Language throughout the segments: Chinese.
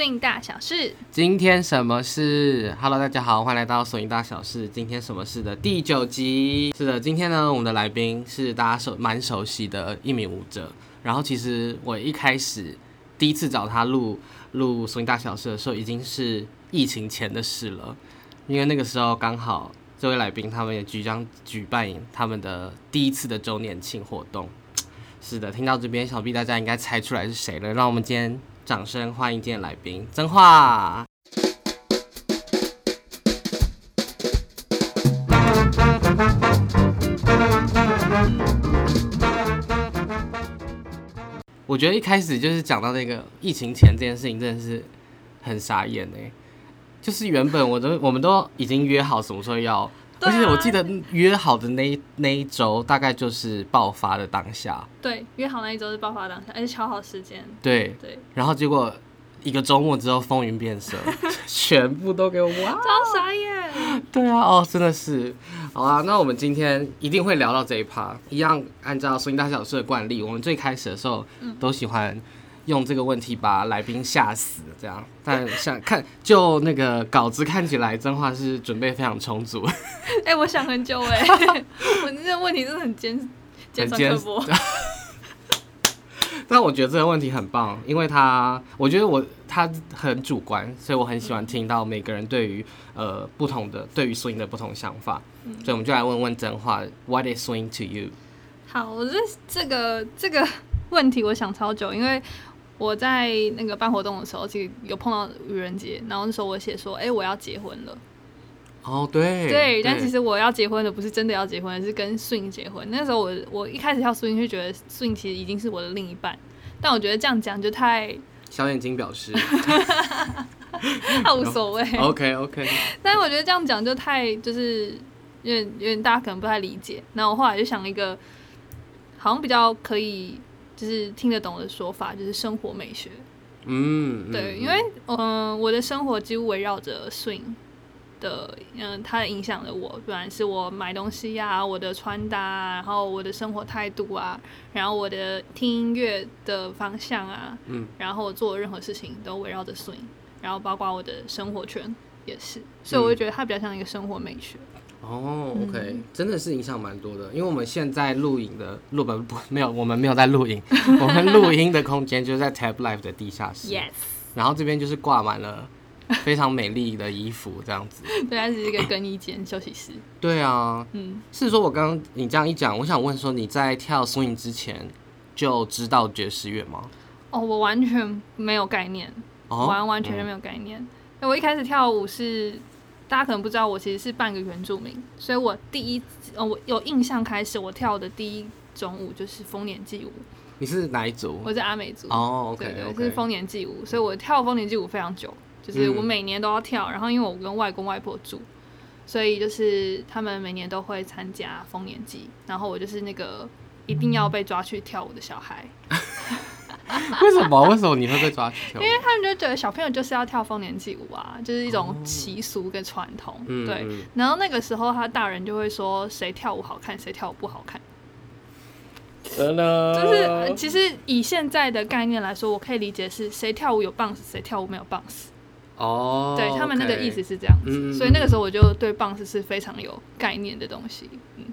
swing 大小事。今天什么事？Hello，大家好，欢迎来到《索音大小事》。今天什么事的第九集？是的，今天呢，我们的来宾是大家熟蛮熟悉的一名舞者。然后，其实我一开始第一次找他录录《索音大小事》的时候，已经是疫情前的事了，因为那个时候刚好这位来宾他们也即将举办他们的第一次的周年庆活动。是的，听到这边，想必大家应该猜出来是谁了。让我们今天掌声欢迎今天来宾曾化。我觉得一开始就是讲到那个疫情前这件事情，真的是很傻眼哎。就是原本我都我们都已经约好什么时候要。而且我记得约好的那那一周，大概就是爆发的当下。对，约好那一周是爆发当下，而且敲好时间。对对。然后结果一个周末之后，风云变色，全部都给我哇！超傻眼。对啊，哦，真的是。好啊，那我们今天一定会聊到这一趴。一样按照声音大小事的惯例，我们最开始的时候都喜欢。用这个问题把来宾吓死，这样。但想看，就那个稿子看起来，真话是准备非常充足。哎，我想很久哎，我这个问题真的很尖尖酸刻薄。但我觉得这个问题很棒，因为他，我觉得我他很主观，所以我很喜欢听到每个人对于呃不同的对于 swing 的不同想法。所以我们就来问问真话，What is swing to you？好，我觉得这个这个问题我想超久，因为。我在那个办活动的时候，其实有碰到愚人节，然后那时候我写说，哎，我要结婚了。哦，对。对，但其实我要结婚的不是真的要结婚，是跟 swing 结婚。那时候我我一开始跳 swing 就觉得 swing 其实已经是我的另一半，但我觉得这样讲就太小眼睛表示，他无所谓。OK OK。但是我觉得这样讲就太就是有点有点大家可能不太理解。那我后来就想了一个好像比较可以。就是听得懂的说法，就是生活美学。嗯，对，因为嗯，我的生活几乎围绕着 swing 的，嗯，它影响了我，不管是我买东西呀，我的穿搭，然后我的生活态度啊，然后我的听音乐的方向啊，嗯，然后我做任何事情都围绕着 swing，然后包括我的生活圈也是，所以我就觉得它比较像一个生活美学。哦，OK，真的是影响蛮多的，因为我们现在录影的录本不没有，我们没有在录影，我们录音的空间就是在 Tab Life 的地下室。Yes。然后这边就是挂满了非常美丽的衣服，这样子。对，它是一个更衣间休息室。对啊，嗯，是说我刚刚你这样一讲，我想问说你在跳 swing 之前就知道爵士乐吗？哦，我完全没有概念，完完全全没有概念。我一开始跳舞是。大家可能不知道，我其实是半个原住民，所以我第一呃，我有印象开始我跳的第一种舞就是丰年祭舞。你是哪一组？我是阿美族。哦，OK，对，是丰年祭舞，所以我跳丰年祭舞非常久，就是我每年都要跳。然后因为我跟外公外婆住，所以就是他们每年都会参加丰年祭，然后我就是那个一定要被抓去跳舞的小孩。为什么？为什么你会被抓去跳？因为他们就觉得小朋友就是要跳丰年祭舞啊，就是一种习俗跟传统。对。然后那个时候，他大人就会说谁跳舞好看，谁跳舞不好看。真的。就是其实以现在的概念来说，我可以理解是谁跳舞有 bounce，谁跳舞没有 bounce。哦。对他们那个意思是这样子，所以那个时候我就对 bounce 是非常有概念的东西。嗯。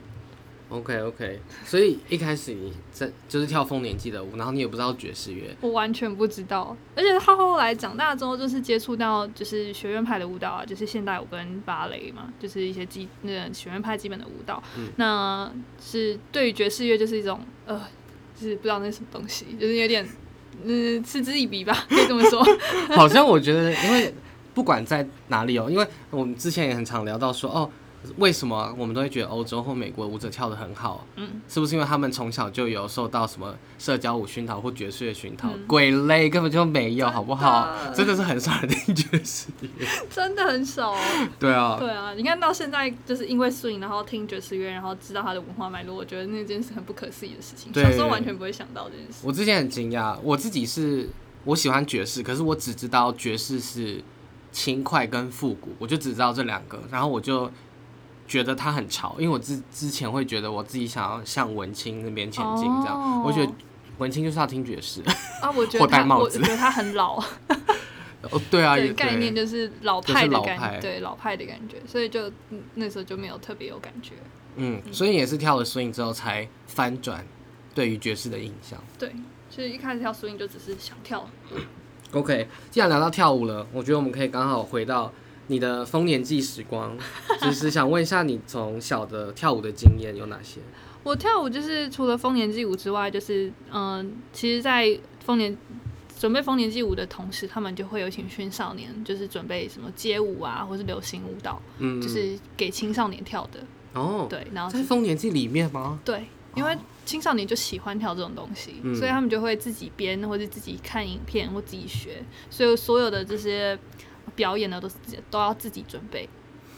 OK OK，所以一开始你在就是跳丰年祭的舞，然后你也不知道爵士乐，我完全不知道。而且他后来长大之后，就是接触到就是学院派的舞蹈啊，就是现代舞跟芭蕾嘛，就是一些基那个学院派基本的舞蹈。那是对于爵士乐就是一种呃，就是不知道那是什么东西，就是有点嗯嗤之以鼻吧，可以这么说。好像我觉得，因为不管在哪里哦，因为我们之前也很常聊到说哦。为什么我们都会觉得欧洲或美国舞者跳的很好？嗯，是不是因为他们从小就有受到什么社交舞熏陶或爵士乐熏陶？鬼嘞，根本就没有，好不好？真的是很少人听爵士乐，真的很少。对啊，对啊，你看到现在就是因为 swing，然后听爵士乐，然后知道它的文化脉络，我觉得那件事很不可思议的事情。小时候完全不会想到这件事。我之前很惊讶，我自己是我喜欢爵士，可是我只知道爵士是轻快跟复古，我就只知道这两个，然后我就。觉得他很潮，因为我之之前会觉得我自己想要向文青那边前进，这样，我觉得文青就是要听爵士。啊，我觉得 他，我觉得他很老，哦，对啊，也对。概念就是老派的感老派。对老派的感觉，所以就嗯那时候就没有特别有感觉。嗯，所以也是跳了 swing 之后才翻转对于爵士的印象。对，就是一开始跳 swing 就只是想跳，OK，既然聊到跳舞了，我觉得我们可以刚好回到你的丰年祭时光，其 实想问一下你从小的跳舞的经验有哪些？我跳舞就是除了丰年祭舞之外，就是嗯、其实，在丰年准备丰年祭舞的同时，他们就会有一群青少年，就是准备什么街舞啊，或是流行舞蹈，嗯，就是给青少年跳的。哦，对，然后在丰年祭里面吗？对，因为青少年就喜欢跳这种东西，嗯所以他们就会自己编，或者自己看影片或自己学，所以所有的这些表演的，都是都要自己准备。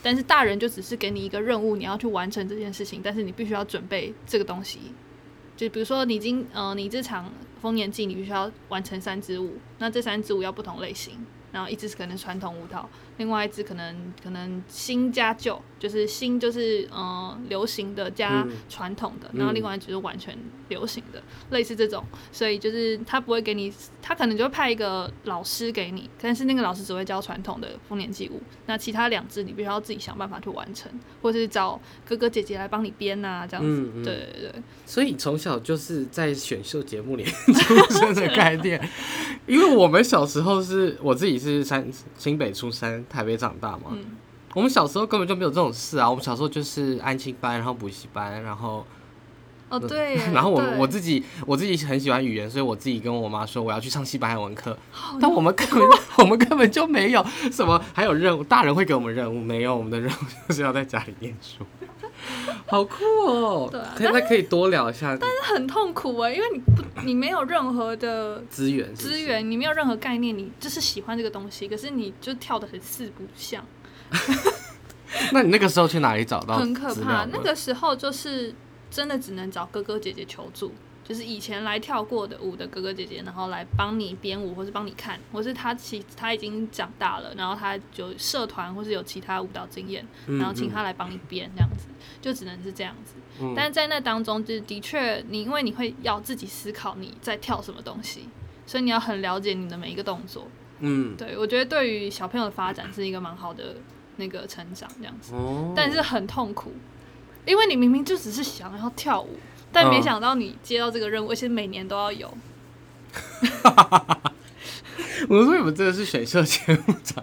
但是大人就只是给你一个任务，你要去完成这件事情，但是你必须要准备这个东西。就比如说你今呃你这场丰年祭，你必须要完成三支舞，那这三支舞要不同类型，然后一支是可能传统舞蹈，另外一支可能可能新加旧，就是新就是呃流行的加嗯。传统的，嗯。然后另外一支就是完全流行的，类似这种，所以就是他不会给你，他可能就会派一个老师给你，但是那个老师只会教传统的丰年祭舞，那其他两支你必须要自己想办法去完成，或是找哥哥姐姐来帮你编啊，这样子。嗯嗯。对对对，所以从小就是在选秀节目里面出生的概念，因为我们小时候是我自己是三新北出生，台北长大嘛。嗯。我们小时候根本就没有这种事啊，我们小时候就是安亲班，然后补习班，然后哦对，然后我我自己我自己很喜欢语言，所以我自己跟我妈说我要去上西班牙文课，好 但我们根本 我们根本就没有什么，还有任务，大人会给我们任务，没有我们的任务就是要在家里念书，好酷哦！对啊可以那可以多聊一下但是很痛苦哎，因为你不你没有任何的资源资，源，你没有任何概念，你就是喜欢这个东西，可是你就跳的很四不像，那你那个时候去哪里找到很可怕。那个时候就是真的只能找哥哥姐姐求助，就是以前来跳过的舞的哥哥姐姐，然后来帮你编舞，或是帮你看，或是他其他已经长大了，然后他有社团或是有其他舞蹈经验，嗯然后请他来帮你编，这样子就只能是这样子。嗯但是在那当中，就是的确你因为你会要自己思考你在跳什么东西，所以你要很了解你的每一个动作。嗯对我觉得对于小朋友的发展是一个蛮好的那个成长这样子，哦，但是很痛苦，因为你明明就只是想要跳舞，但嗯。没想到你接到这个任务，而且每年都要有。我说你们真的是选秀节目长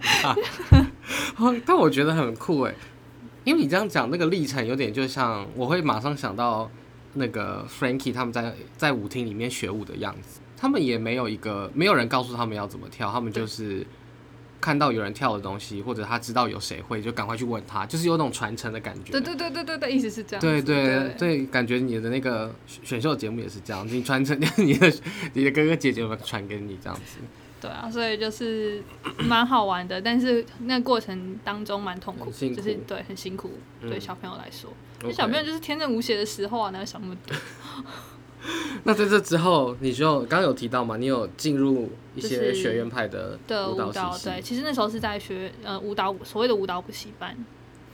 但我觉得很酷哎，因为你这样讲那个历程有点就像，我会马上想到那个 Frankie 他们在在舞厅里面学舞的样子，他们也没有一个没有人告诉他们要怎么跳，他们就是看到有人跳的东西，或者他知道有谁会，就赶快去问他，就是有种传承的感觉。对对对对对对，意思是这样。对对对对，感觉你的那个选选秀节目也是这样，你传承 你的你的哥哥姐姐们传给你这样子。对啊，所以就是蛮好玩的，但是那过程当中蛮痛苦就是对很辛苦，嗯对小朋友来说，因 OK 为小朋友就是天真无邪的时候啊，哪有想那么多？那在这之后，你就刚刚有提到嘛，你有进入一些学院派的的舞蹈对，其实那时候是在学呃舞蹈所谓的舞蹈补习班，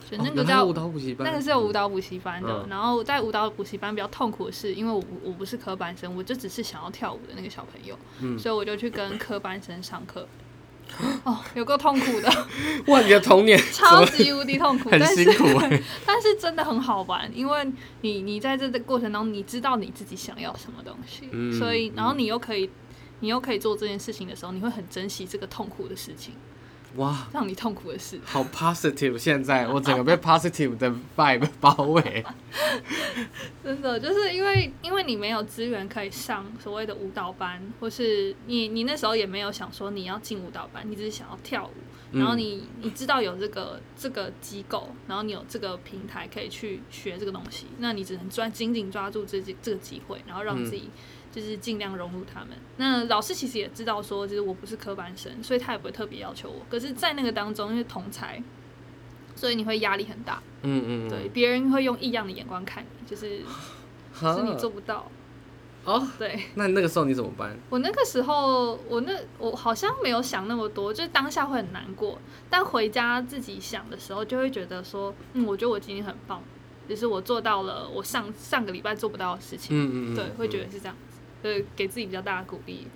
就哦那个叫、舞蹈补习班，那个是有舞蹈补习班的。嗯然后在舞蹈补习班比较痛苦的是，因为我我不是科班生，我就只是想要跳舞的那个小朋友，嗯所以我就去跟科班生上课。哦，有够痛苦的，哇，你的童年 超级无敌痛苦，很但是辛苦哎、但是真的很好玩，因为你你在这个过程当中，你知道你自己想要什么东西，嗯所以然后你又可以你又可以做这件事情的时候，你会很珍惜这个痛苦的事情，哇，让你痛苦的事。好 positive！现在我整个被 positive 的 vibe 包围。真的就是因为因为你没有资源可以上所谓的舞蹈班，或是你你那时候也没有想说你要进舞蹈班，你只是想要跳舞，嗯然后你你知道有这个这个机构，然后你有这个平台可以去学这个东西，那你只能抓紧紧抓住这这个机会，然后让嗯自己就是尽量融入他们。那老师其实也知道说，就是我不是科班生，所以他也不会特别要求我。可是，在那个当中，因为同才，所以你会压力很大，嗯嗯，对，别人会用异样的眼光看你，就是 是你做不到。哦，对那那个时候你怎么办？我那个时候，我那我好像没有想那么多，就是当下会很难过，但回家自己想的时候，就会觉得说，嗯，我觉得我今天很棒，就是我做到了我上上个礼拜做不到的事情，嗯嗯嗯，对，会觉嗯得是这样子，对，给自己比较大的鼓励，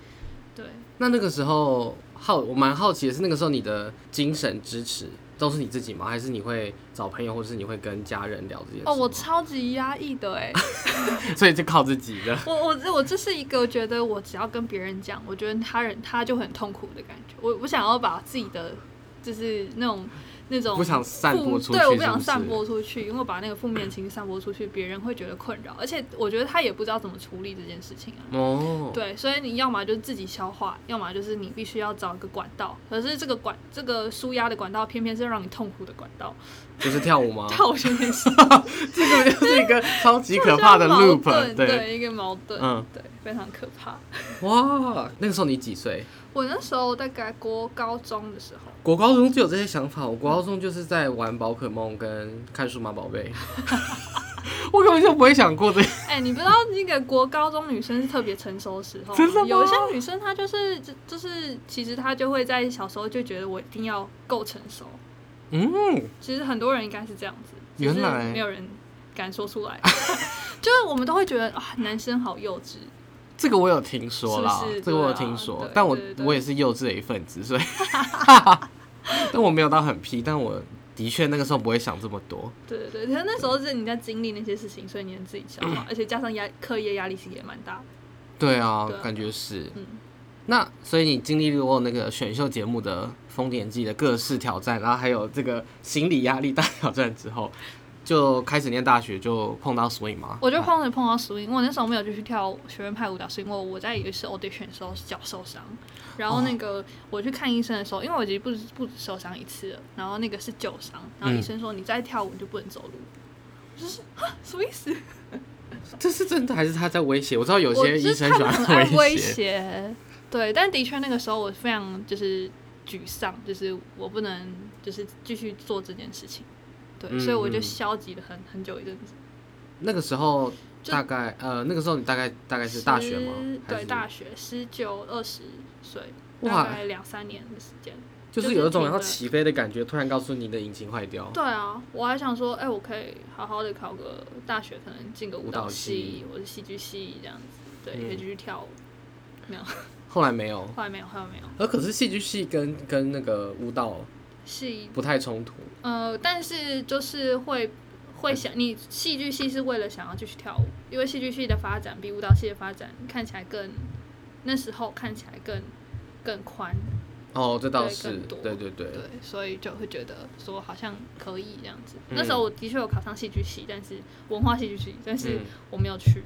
对，那那个时候好，我蛮好奇的是，那个时候你的精神支持都是你自己吗？还是你会找朋友，或者是你会跟家人聊这件事？哦，我超级压抑的哎，所以就靠自己的。我我我这是一个觉得我只要跟别人讲，我觉得他人他就很痛苦的感觉。我我想要把自己的就是那种。那种不想散播出去，对，我不想散播出去，因为把那个负面情绪散播出去，别人会觉得困扰，而且我觉得他也不知道怎么处理这件事情啊。哦，对，所以你要么就是自己消化，要么就是你必须要找一个管道，可是这个管这个舒压的管道，偏偏是让你痛苦的管道。就是跳舞吗？跳舞就没事。这个就是一个超级可怕的 loop，对，一个矛盾，嗯，对，非常可怕。哇，那个时候你几岁？我那时候大概国高中的时候。国高中就有这些想法，我国高中就是在玩宝可梦跟看数码宝贝。我根本就不会想过这。哎，你不知道那个国高中女生是特别成熟的时候，有一些女生她就是就就是其实她就会在小时候就觉得我一定要够成熟。嗯，其实很多人应该是这样子，原来没有人敢说出来，就是我们都会觉得啊，男生好幼稚。这个我有听说啦，这个我有听说，但我我也是幼稚的一份子，所以，但我没有到很批，但我的确那个时候不会想这么多。对对对，可是那时候是你在经历那些事情，所以你能自己消化，而且加上压课业压力其实也蛮大。对啊，感觉是。嗯。那所以你经历过那个选秀节目的丰年祭的各式挑战，然后还有这个心理压力大挑战之后，就开始念大学就碰到 swing 吗？我就碰着碰到 swing，我那时候没有继续跳学院派舞蹈，是因为我在一次 audition 的时候脚受伤，然后那个我去看医生的时候，因为我已经不不止受伤一次了，然后那个是旧伤，然后医生说你再跳舞你就不能走路，就是什么意思？这是真的还是他在威胁？我知道有些医生喜欢威胁。对，但的确那个时候我非常就是沮丧，就是我不能就是继续做这件事情，对，所以我就消极了很很久一阵子。那个时候大概呃，那个时候你大概大概是大学吗？对，大学十九二十岁，大概两三年的时间，就是有一种要起飞的感觉，突然告诉你的引擎坏掉。对啊，我还想说，哎，我可以好好的考个大学，可能进个舞蹈系或者戏剧系这样子，对，可以继续跳舞，没有。后来没有，后来没有，后来没有。而可是戏剧系跟跟那个舞蹈系不太冲突。呃，但是就是会会想，你戏剧系是为了想要继续跳舞，因为戏剧系的发展比舞蹈系的发展看起来更，那时候看起来更更宽。哦，这倒是，对对对。对，所以就会觉得说好像可以这样子。那时候我的确有考上戏剧系，但是文化戏剧系，但是我没有去。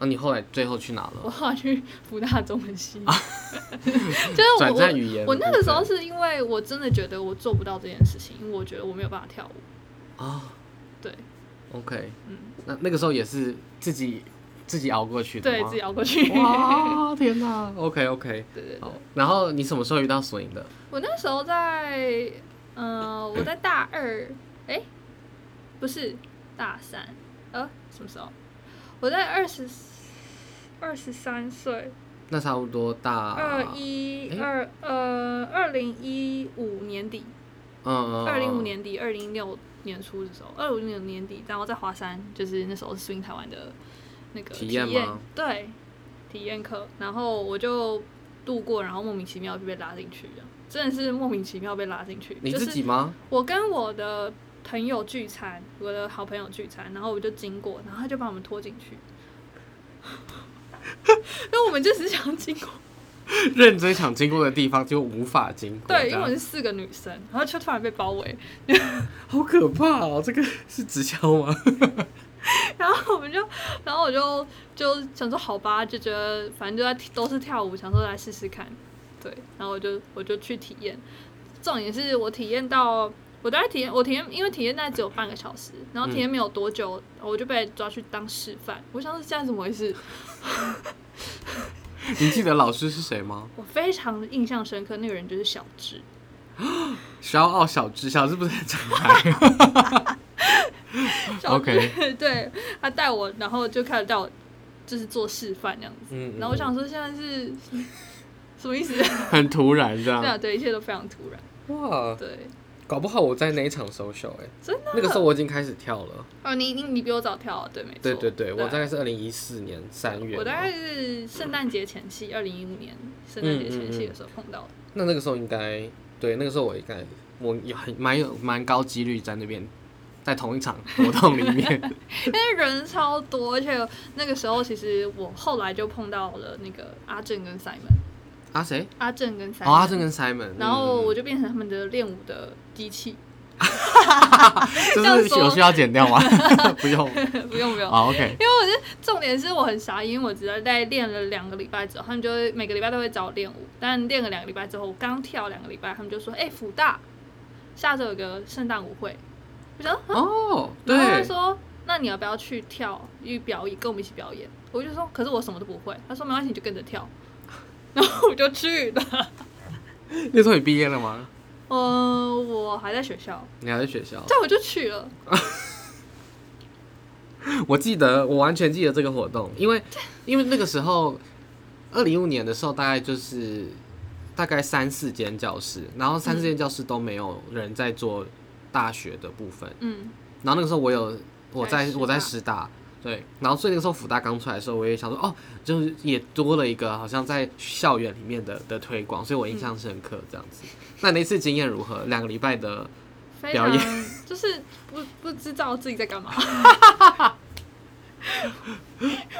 那你后来最后去哪了？我后来去福大中文系，就是转战语言。我那个时候是因为我真的觉得我做不到这件事情，因为我觉得我没有办法跳舞。啊，对，OK，嗯，那那个时候也是自己自己熬过去的，对，自己熬过去。哇，天哪！OK OK，对对对。然后你什么时候遇到索引的？我那时候在，呃，我在大二，哎，不是大三，呃，什么时候？我在二十。二十三岁，那差不多大二一二呃二零一五年底，嗯嗯，二零五年底二零六年初的时候，二五年年底，然后在华山，就是那时候是 swing 台湾的那个体验对，体验课，然后我就度过，然后莫名其妙就被拉进去，真的是莫名其妙被拉进去。你自己吗？我跟我的朋友聚餐，我的好朋友聚餐，然后我就经过，然后他就把我们拖进去。那我们就只想经过，认真想经过的地方就无法经过。对，因为我是四个女生，然后就突然被包围，好可怕哦！这个是直销吗？然后我们就，然后我就就想说好吧，就觉得反正就在都是跳舞，想说来试试看。对，然后我就我就去体验，重点是我体验到。我大概体验，我体验，因为体验大概只有半个小时，然后体验没有多久，我就被抓去当示范。我想是现在怎么回事？你记得老师是谁吗？我非常印象深刻，那个人就是小智。骄傲小智，小智不是很长开。OK，对他带我，然后就开始带我，就是做示范这样子。嗯。然后我想说，现在是什么意思？很突然，这样。对啊，对，一切都非常突然。哇。对。搞不好我在那一场 social 哎、真的那个时候我已经开始跳了。哦，你你你比我早跳啊，对，没错。对对对，我啊大概是二零一四年三月嘛。我大概是圣诞节前夕，二零一五年圣诞节前夕的时候碰到的。那那个时候应该对，那个时候我应该我有很蛮有蛮高几率在那边，在同一场活动里面。因为人超多，而且那个时候其实我后来就碰到了那个阿正跟 Simon，啊谁？阿正跟 Simon，、哦，阿正跟 Simon。然后嗯我就变成他们的练舞的机器，就这样说是有需要剪掉吗？不用。不用不用。好，OK。因为我是重点是我很傻，因为我只在在练了两个礼拜之后，他们就会每个礼拜都会找我练舞，但练了两个礼拜之后，我刚跳两个礼拜，他们就说：“哎、福大下周有个圣诞舞会。”我想，哦，然后他对，说：“那你要不要去跳去表演，跟我们一起表演？”我就说：“可是我什么都不会。”他说：“没关系，你就跟着跳。”然后我就去了。那时候你毕业了吗？呃，我还在学校，你还在学校？但我就去了。我记得，我完全记得这个活动，因为因为那个时候，二零一五年的时候，大概就是大概三四间教室，然后三四间教室都没有人在做大学的部分，嗯，然后那个时候我有我在在我在师大，对，然后所以那个时候福大刚出来的时候，我也想说，哦，就是也多了一个好像在校园里面的的推广，所以我印象深刻这样子。那那次经验如何？两个礼拜的，表演就是不不知道自己在干嘛。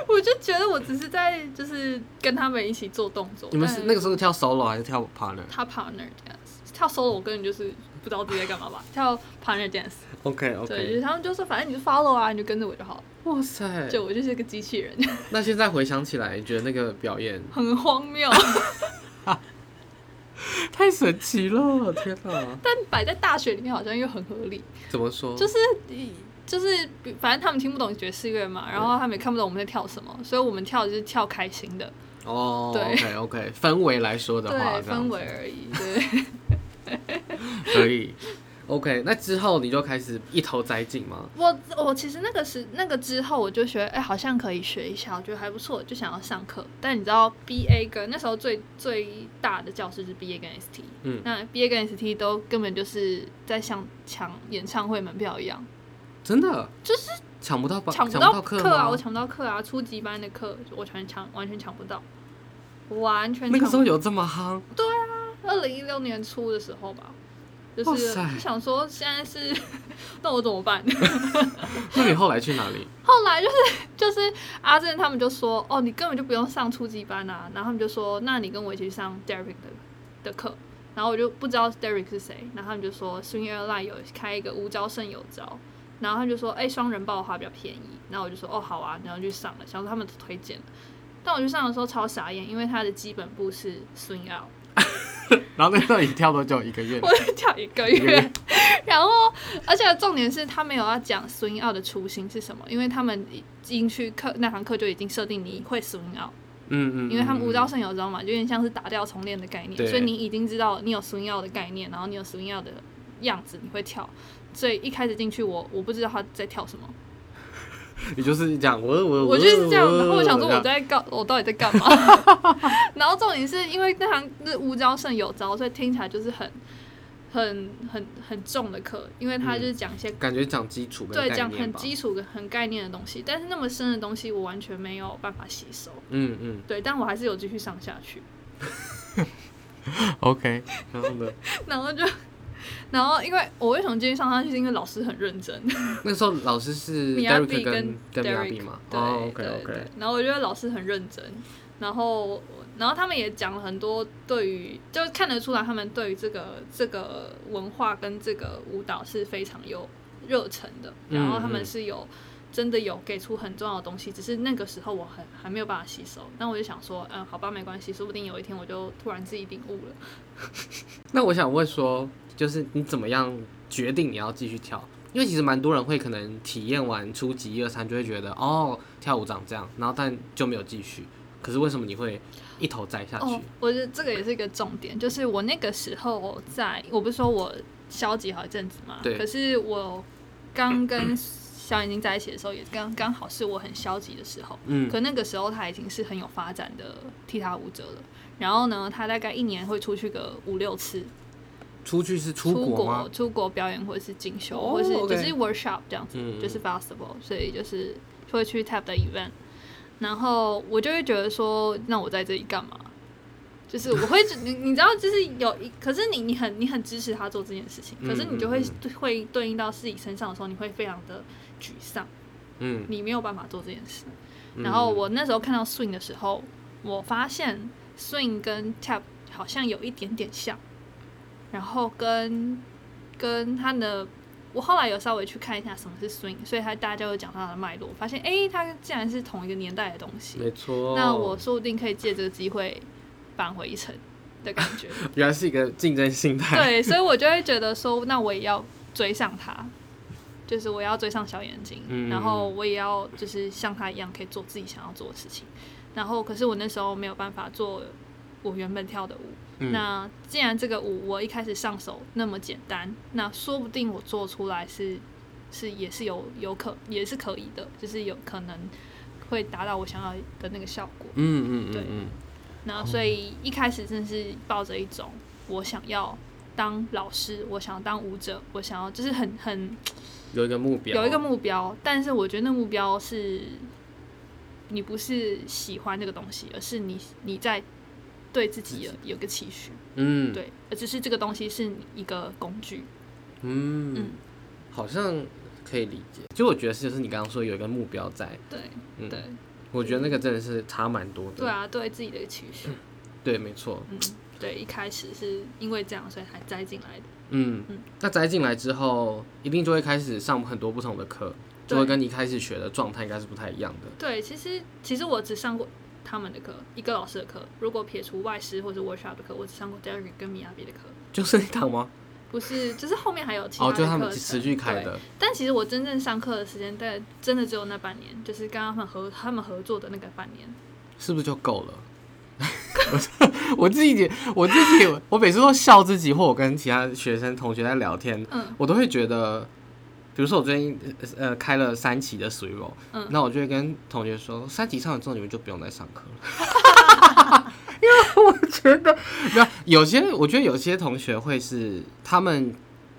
我就觉得我只是在就是跟他们一起做动作。你们是那个时候跳 solo 还是跳 partner？OK 他 partner dance 跳 solo，我根本就是不知道自己在干嘛吧。跳 partner 就 OK，是他们就说反正你就 follow 啊，你就跟着我就好了。哇塞！就我就是个机器人，那现在回想起来，你觉得那个表演很荒谬。太神奇了！天哪，但摆在大学里面好像又很合理，怎么说？就是就是反正他们听不懂爵士乐嘛，然后他们也看不懂我们在跳什么，所以我们跳的就是跳开心的，哦对，OK OK，氛围来说的话，氛围而已，对。可以。OK，那之后你就开始一头栽进吗？我我其实那个时那个之后，我就觉得哎、好像可以学一下，我觉得还不错，就想要上课。但你知道 BA 跟那时候最最大的教室是 BA 跟 ST，嗯那 BA 跟 ST 都根本就是在像抢演唱会门票一样，真的就是抢不到抢不到课课啊，我抢不到课啊，初级班的课我全抢完全抢不到，完全那个抢时候有这么夯？二零一六年初的时候吧。就是就想说现在是，那我怎么办？那你后来去哪里？后来就是就是阿正他们就说，哦，你根本就不用上初级班啊，然后他们就说，那你跟我一起去上 Derek 的的课，然后我就不知道 Derek 是谁，然后他们就说 Swing Airline 有开一个无招胜有招，然后他们就说，哎、双人报的话比较便宜，然后我就说，哦，好啊，然后就上了，想说他们都推荐。了，但我去上的时候超傻眼，因为他的基本步是 Swing Out。然后那时候你跳多久？一个月？我就跳一个月月，然后而且重点是他没有要讲 swing out 的初心是什么，因为他们进去课那堂课就已经设定你会 swing out，嗯嗯，因为他们无招嗯胜有招嘛，就有点像是打掉重练的概念，所以你已经知道你有 swing out 的概念，然后你有 swing out 的样子，你会跳。所以一开始进去我我不知道他在跳什么，你就是这样，我我我就是这样，然后我想说我在干，我到底在干嘛？然后重点是因为那堂是无招胜有招，所以听起来就是很很很很重的课，因为他就是讲一些、感觉讲基础跟对讲很基础的很概念的东西，但是那么深的东西我完全没有办法吸收。嗯嗯对，但我还是有继续上下去，，OK，然后呢？然后就。然后，因为我为什么今天上下去，是因为老师很认真，那时候老师是 Derek 跟 Derek，嘛？对、对对。然后我觉得老师很认真，然后然后他们也讲了很多对于，就是看得出来他们对于这个这个文化跟这个舞蹈是非常有热忱的，嗯然后他们嗯是有。真的有给出很重要的东西，只是那个时候我很还没有办法吸收。那我就想说，嗯，好吧，没关系，说不定有一天我就突然自己领悟了。那我想问说，就是你怎么样决定你要继续跳？因为其实蛮多人会可能体验完初级一二三就会觉得哦跳舞长这样，然后但就没有继续。可是为什么你会一头栽下去？哦，我觉得这个也是一个重点，就是我那个时候在，我不是说我消极好一阵子嘛，对可是我刚跟小眼睛在一起的时候，也刚刚好是我很消极的时候。嗯可那个时候他已经是很有发展的踢踏舞者了。然后呢，他大概一年会出去个五六次，出去是出出国吗？出国表演或者是进修，哦或是就是 workshop 这样子，就是 festival，所以就是会去 tap 的 event，然后我就会觉得说，那我在这里干嘛？就是我会你你知道，就是有一，可是你你很你很支持他做这件事情，可是你就会嗯嗯。会对应到自己身上的时候，你会非常的沮丧，嗯，你没有办法做这件事。嗯。然后我那时候看到 swing 的时候，我发现 swing 跟 tap 好像有一点点像，然后跟跟他的，我后来有稍微去看一下什么是 swing，所以他大家就有讲他的脉络，发现哎，他竟然是同一个年代的东西。没错。那我说不定可以借这个机会扳回一城的感觉。原来是一个竞争心态。对，所以我就会觉得说，那我也要追上他，就是我要追上小眼睛，嗯然后我也要就是像他一样可以做自己想要做的事情。然后，可是我那时候没有办法做我原本跳的舞。嗯。那既然这个舞我一开始上手那么简单，那说不定我做出来是是也是有有可也是可以的，就是有可能会达到我想要的那个效果。嗯嗯嗯对。嗯那所以一开始真的是抱着一种我想要当老师，我想要当舞者，我想要就是很很有一个目标，有一个目标，但是我觉得那目标是你不是喜欢这个东西，而是你你在对自己有有个期许，嗯对，而只是这个东西是一个工具，嗯嗯好像可以理解。就我觉得是就是你刚刚说有一个目标在，对嗯对我觉得那个真的是差蛮多的。对啊，对自己的期许，对，没错。嗯，对，一开始是因为这样，所以才栽进来的，嗯嗯，那栽进来之后，一定就会开始上很多不同的课，就会跟你一开始学的状态应该是不太一样的。对，其实其实我只上过他们的课，一个老师的课。如果撇除外师或者 workshop 的课，我只上过 Derek 跟米亚比的课。就是那堂吗？不是，就是后面还有其他课程。就他们持续开。的。但其实我真正上课的时间，大概真的只有那半年，就是跟他们合他们合作的那个半年。是不是就够了？我自己，我自己，我每次都笑自己，或我跟其他学生同学在聊天，嗯我都会觉得，比如说我最近呃开了三期的 s w 嗯那我就会跟同学说，三期上完之后你们就不用再上课了，因为我觉得，没有有些，我觉得有些同学会是他们。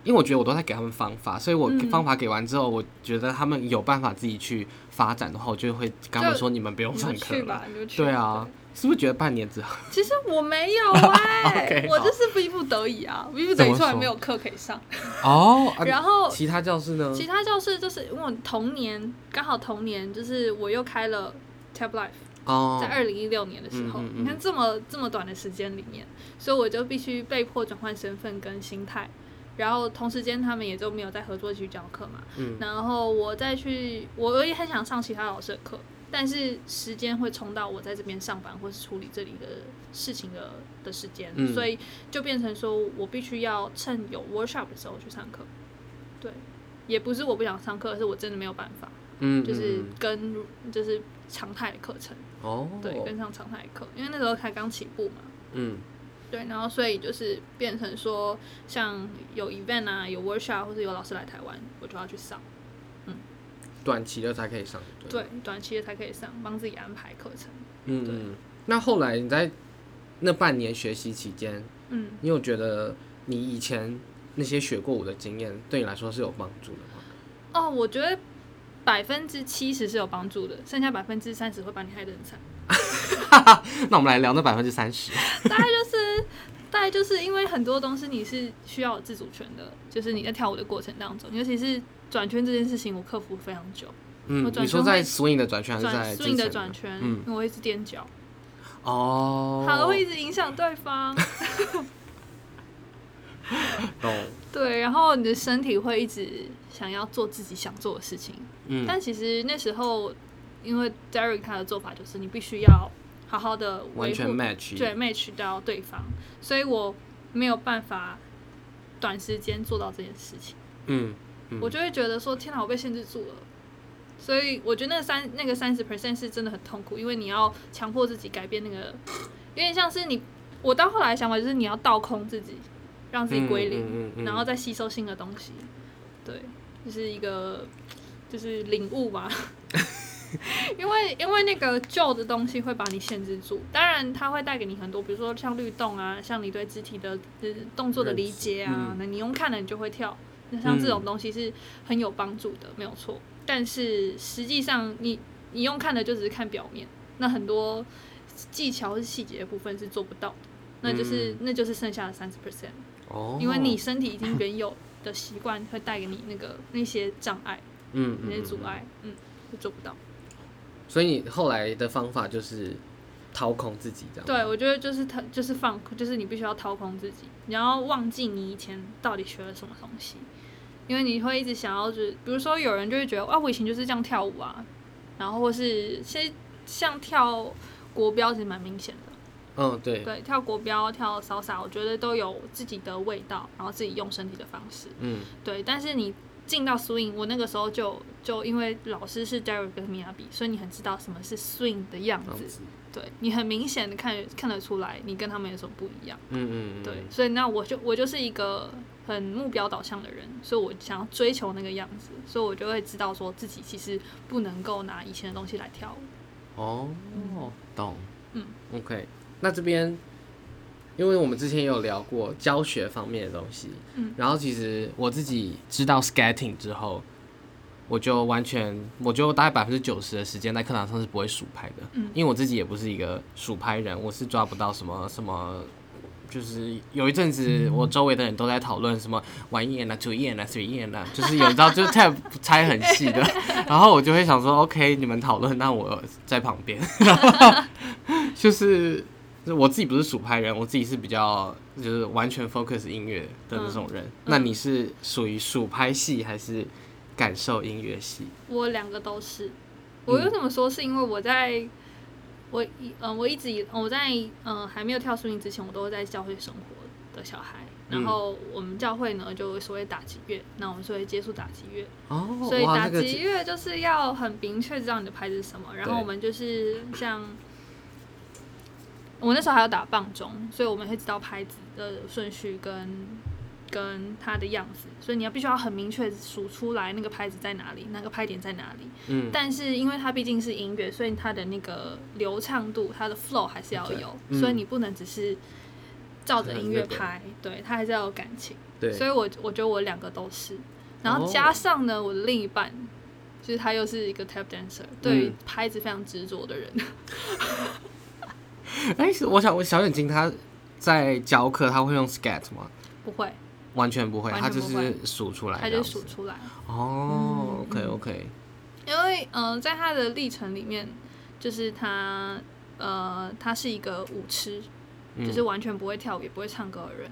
因为我觉得我都在给他们方法，所以我嗯方法给完之后，我觉得他们有办法自己去发展的话，我就会跟他们说：“你们不用上课了。对啊，是不是觉得半年之后？其实我没有哎、我就是逼不得已啊，逼不得已怎么说出来没有课可以上。哦，啊然后其他教室呢？其他教室就是因为我同年刚好同年，就是我又开了 Tab Life。哦在，二零一六年的时候，嗯嗯嗯你看这么这么短的时间里面，所以我就必须被迫转换身份跟心态。然后同时间他们也都没有在合作去教课嘛，嗯然后我再去，我也很想上其他老师的课，但是时间会冲到我在这边上班或是处理这里的事情的的时间，嗯所以就变成说我必须要趁有 workshop 的时候去上课。对，也不是我不想上课，是我真的没有办法，嗯，就是嗯跟就是常态的课程。哦，对，跟上常态课，因为那时候才刚起步嘛。嗯对，然后所以就是变成说，像有 event 啊，有 workshop 或者有老师来台湾，我就要去上。短期的才可以上，对，对，短期的才可以上，帮自己安排课程。嗯嗯。那后来你在那半年学习期间，嗯，你有觉得你以前那些学过舞的经验对你来说是有帮助的吗？哦，我觉得百分之七十是有帮助的，剩下百分之三十会把你害得很惨。那我们来聊那百分之三十。大概就是，大概就是因为很多东西你是需要自主权的，就是你在跳舞的过程当中，尤其是转圈这件事情，我克服非常久。嗯我，转你说在 swing 的转圈还是转在 swing 的转圈，嗯。因为我一直踮脚，哦，好会一直影响对方。懂，对，然后你的身体会一直想要做自己想做的事情，嗯。但其实那时候，因为 Derek 他的做法就是你必须要好好的维完全护，match，对 match 到对方，所以我没有办法短时间做到这件事情，嗯嗯，我就会觉得说天哪，我被限制住了。所以我觉得那个三那个三十 percent 是真的很痛苦，因为你要强迫自己改变那个，有点像是你，我到后来想法就是你要倒空自己，让自己归零，然后再吸收新的东西，对，就是一个就是领悟吧。因为因为那个旧的东西会把你限制住，当然它会带给你很多，比如说像律动啊，像你对肢体的呃动作的理解啊嗯，那、你用看了你就会跳，那像这种东西是很有帮助的，没有错。但是实际上你你用看的就只是看表面，那很多技巧或是细节的部分是做不到的，那就是、那就是剩下的三十 percent，哦，因为你身体已经原有的习惯会带给你那个那些障碍、嗯那些阻，碍，嗯，就做不到。所以你后来的方法就是掏空自己这样。对，我觉得就是他就是放，就是你必须要掏空自己，你要忘记你以前到底学了什么东西，因为你会一直想要，就是比如说有人就会觉得，啊，我以前就是这样跳舞啊，然后或是其实像跳国标其实蛮明显的，嗯，对，对，跳国标、跳骚洒，我觉得都有自己的味道，然后自己用身体的方式，嗯。对，但是你进到 swing，我那个时候就就因为老师是 Derek 跟米亚比，所以你很知道什么是 swing 的样子，对你很明显的看看得出来，你跟他们有什么不一样。嗯嗯，嗯对，，所以那我就我就是一个很目标导向的人，所以我想要追求那个样子，所以我就会知道说自己其实不能够拿以前的东西来跳舞。哦，懂，嗯，OK，那这边。因为我们之前也有聊过教学方面的东西，嗯然后其实我自己知道 skating 之后，我就完全，我就大概百分之九十的时间在课堂上是不会数拍的，嗯。因为我自己也不是一个数拍人，我是抓不到什么什么，就是有一阵子我周围的人都在讨论什么 one year 啊 two year 啊 three year 啊，就是有你知道就是 tab 拆很细的，然后我就会想说 OK 你们讨论，那我在旁边，然 后就是。就是我自己不是数拍人，我自己是比较就是完全 focus 音乐的那种人。那你是属于数拍系还是感受音乐系？我两个都是。我为什么说是因为我在，我一嗯、我一直以我在嗯、还没有跳 swing 之前，我都是在教会生活的小孩。然后我们教会呢，就所谓打击乐，那我们所谓接触打击乐，哦，所以打击乐就是要很明确知道你的拍子是什么。然后我们就是像，我那时候还要打棒钟，所以我们会知道拍子的顺序跟跟它的样子，所以你要必须要很明确地数出来那个拍子在哪里，那个拍点在哪里。嗯，但是因为它毕竟是音乐，所以它的那个流畅度、它的 flow 还是要有，嗯所以你不能只是照着音乐拍，对，它还是要有感情。对，所以我我觉得我两个都是，然后哦加上呢，我的另一半就是他又是一个 tap dancer，对拍子非常执着的人。哎、是我想问小眼睛他在教课他会用 scat 吗？不会，完全不会，完他就是数出来，他就数。出来。哦嗯，OK OK，因为嗯、呃在他的历程里面，就是他呃，他是一个舞痴，嗯。就是完全不会跳舞也不会唱歌的人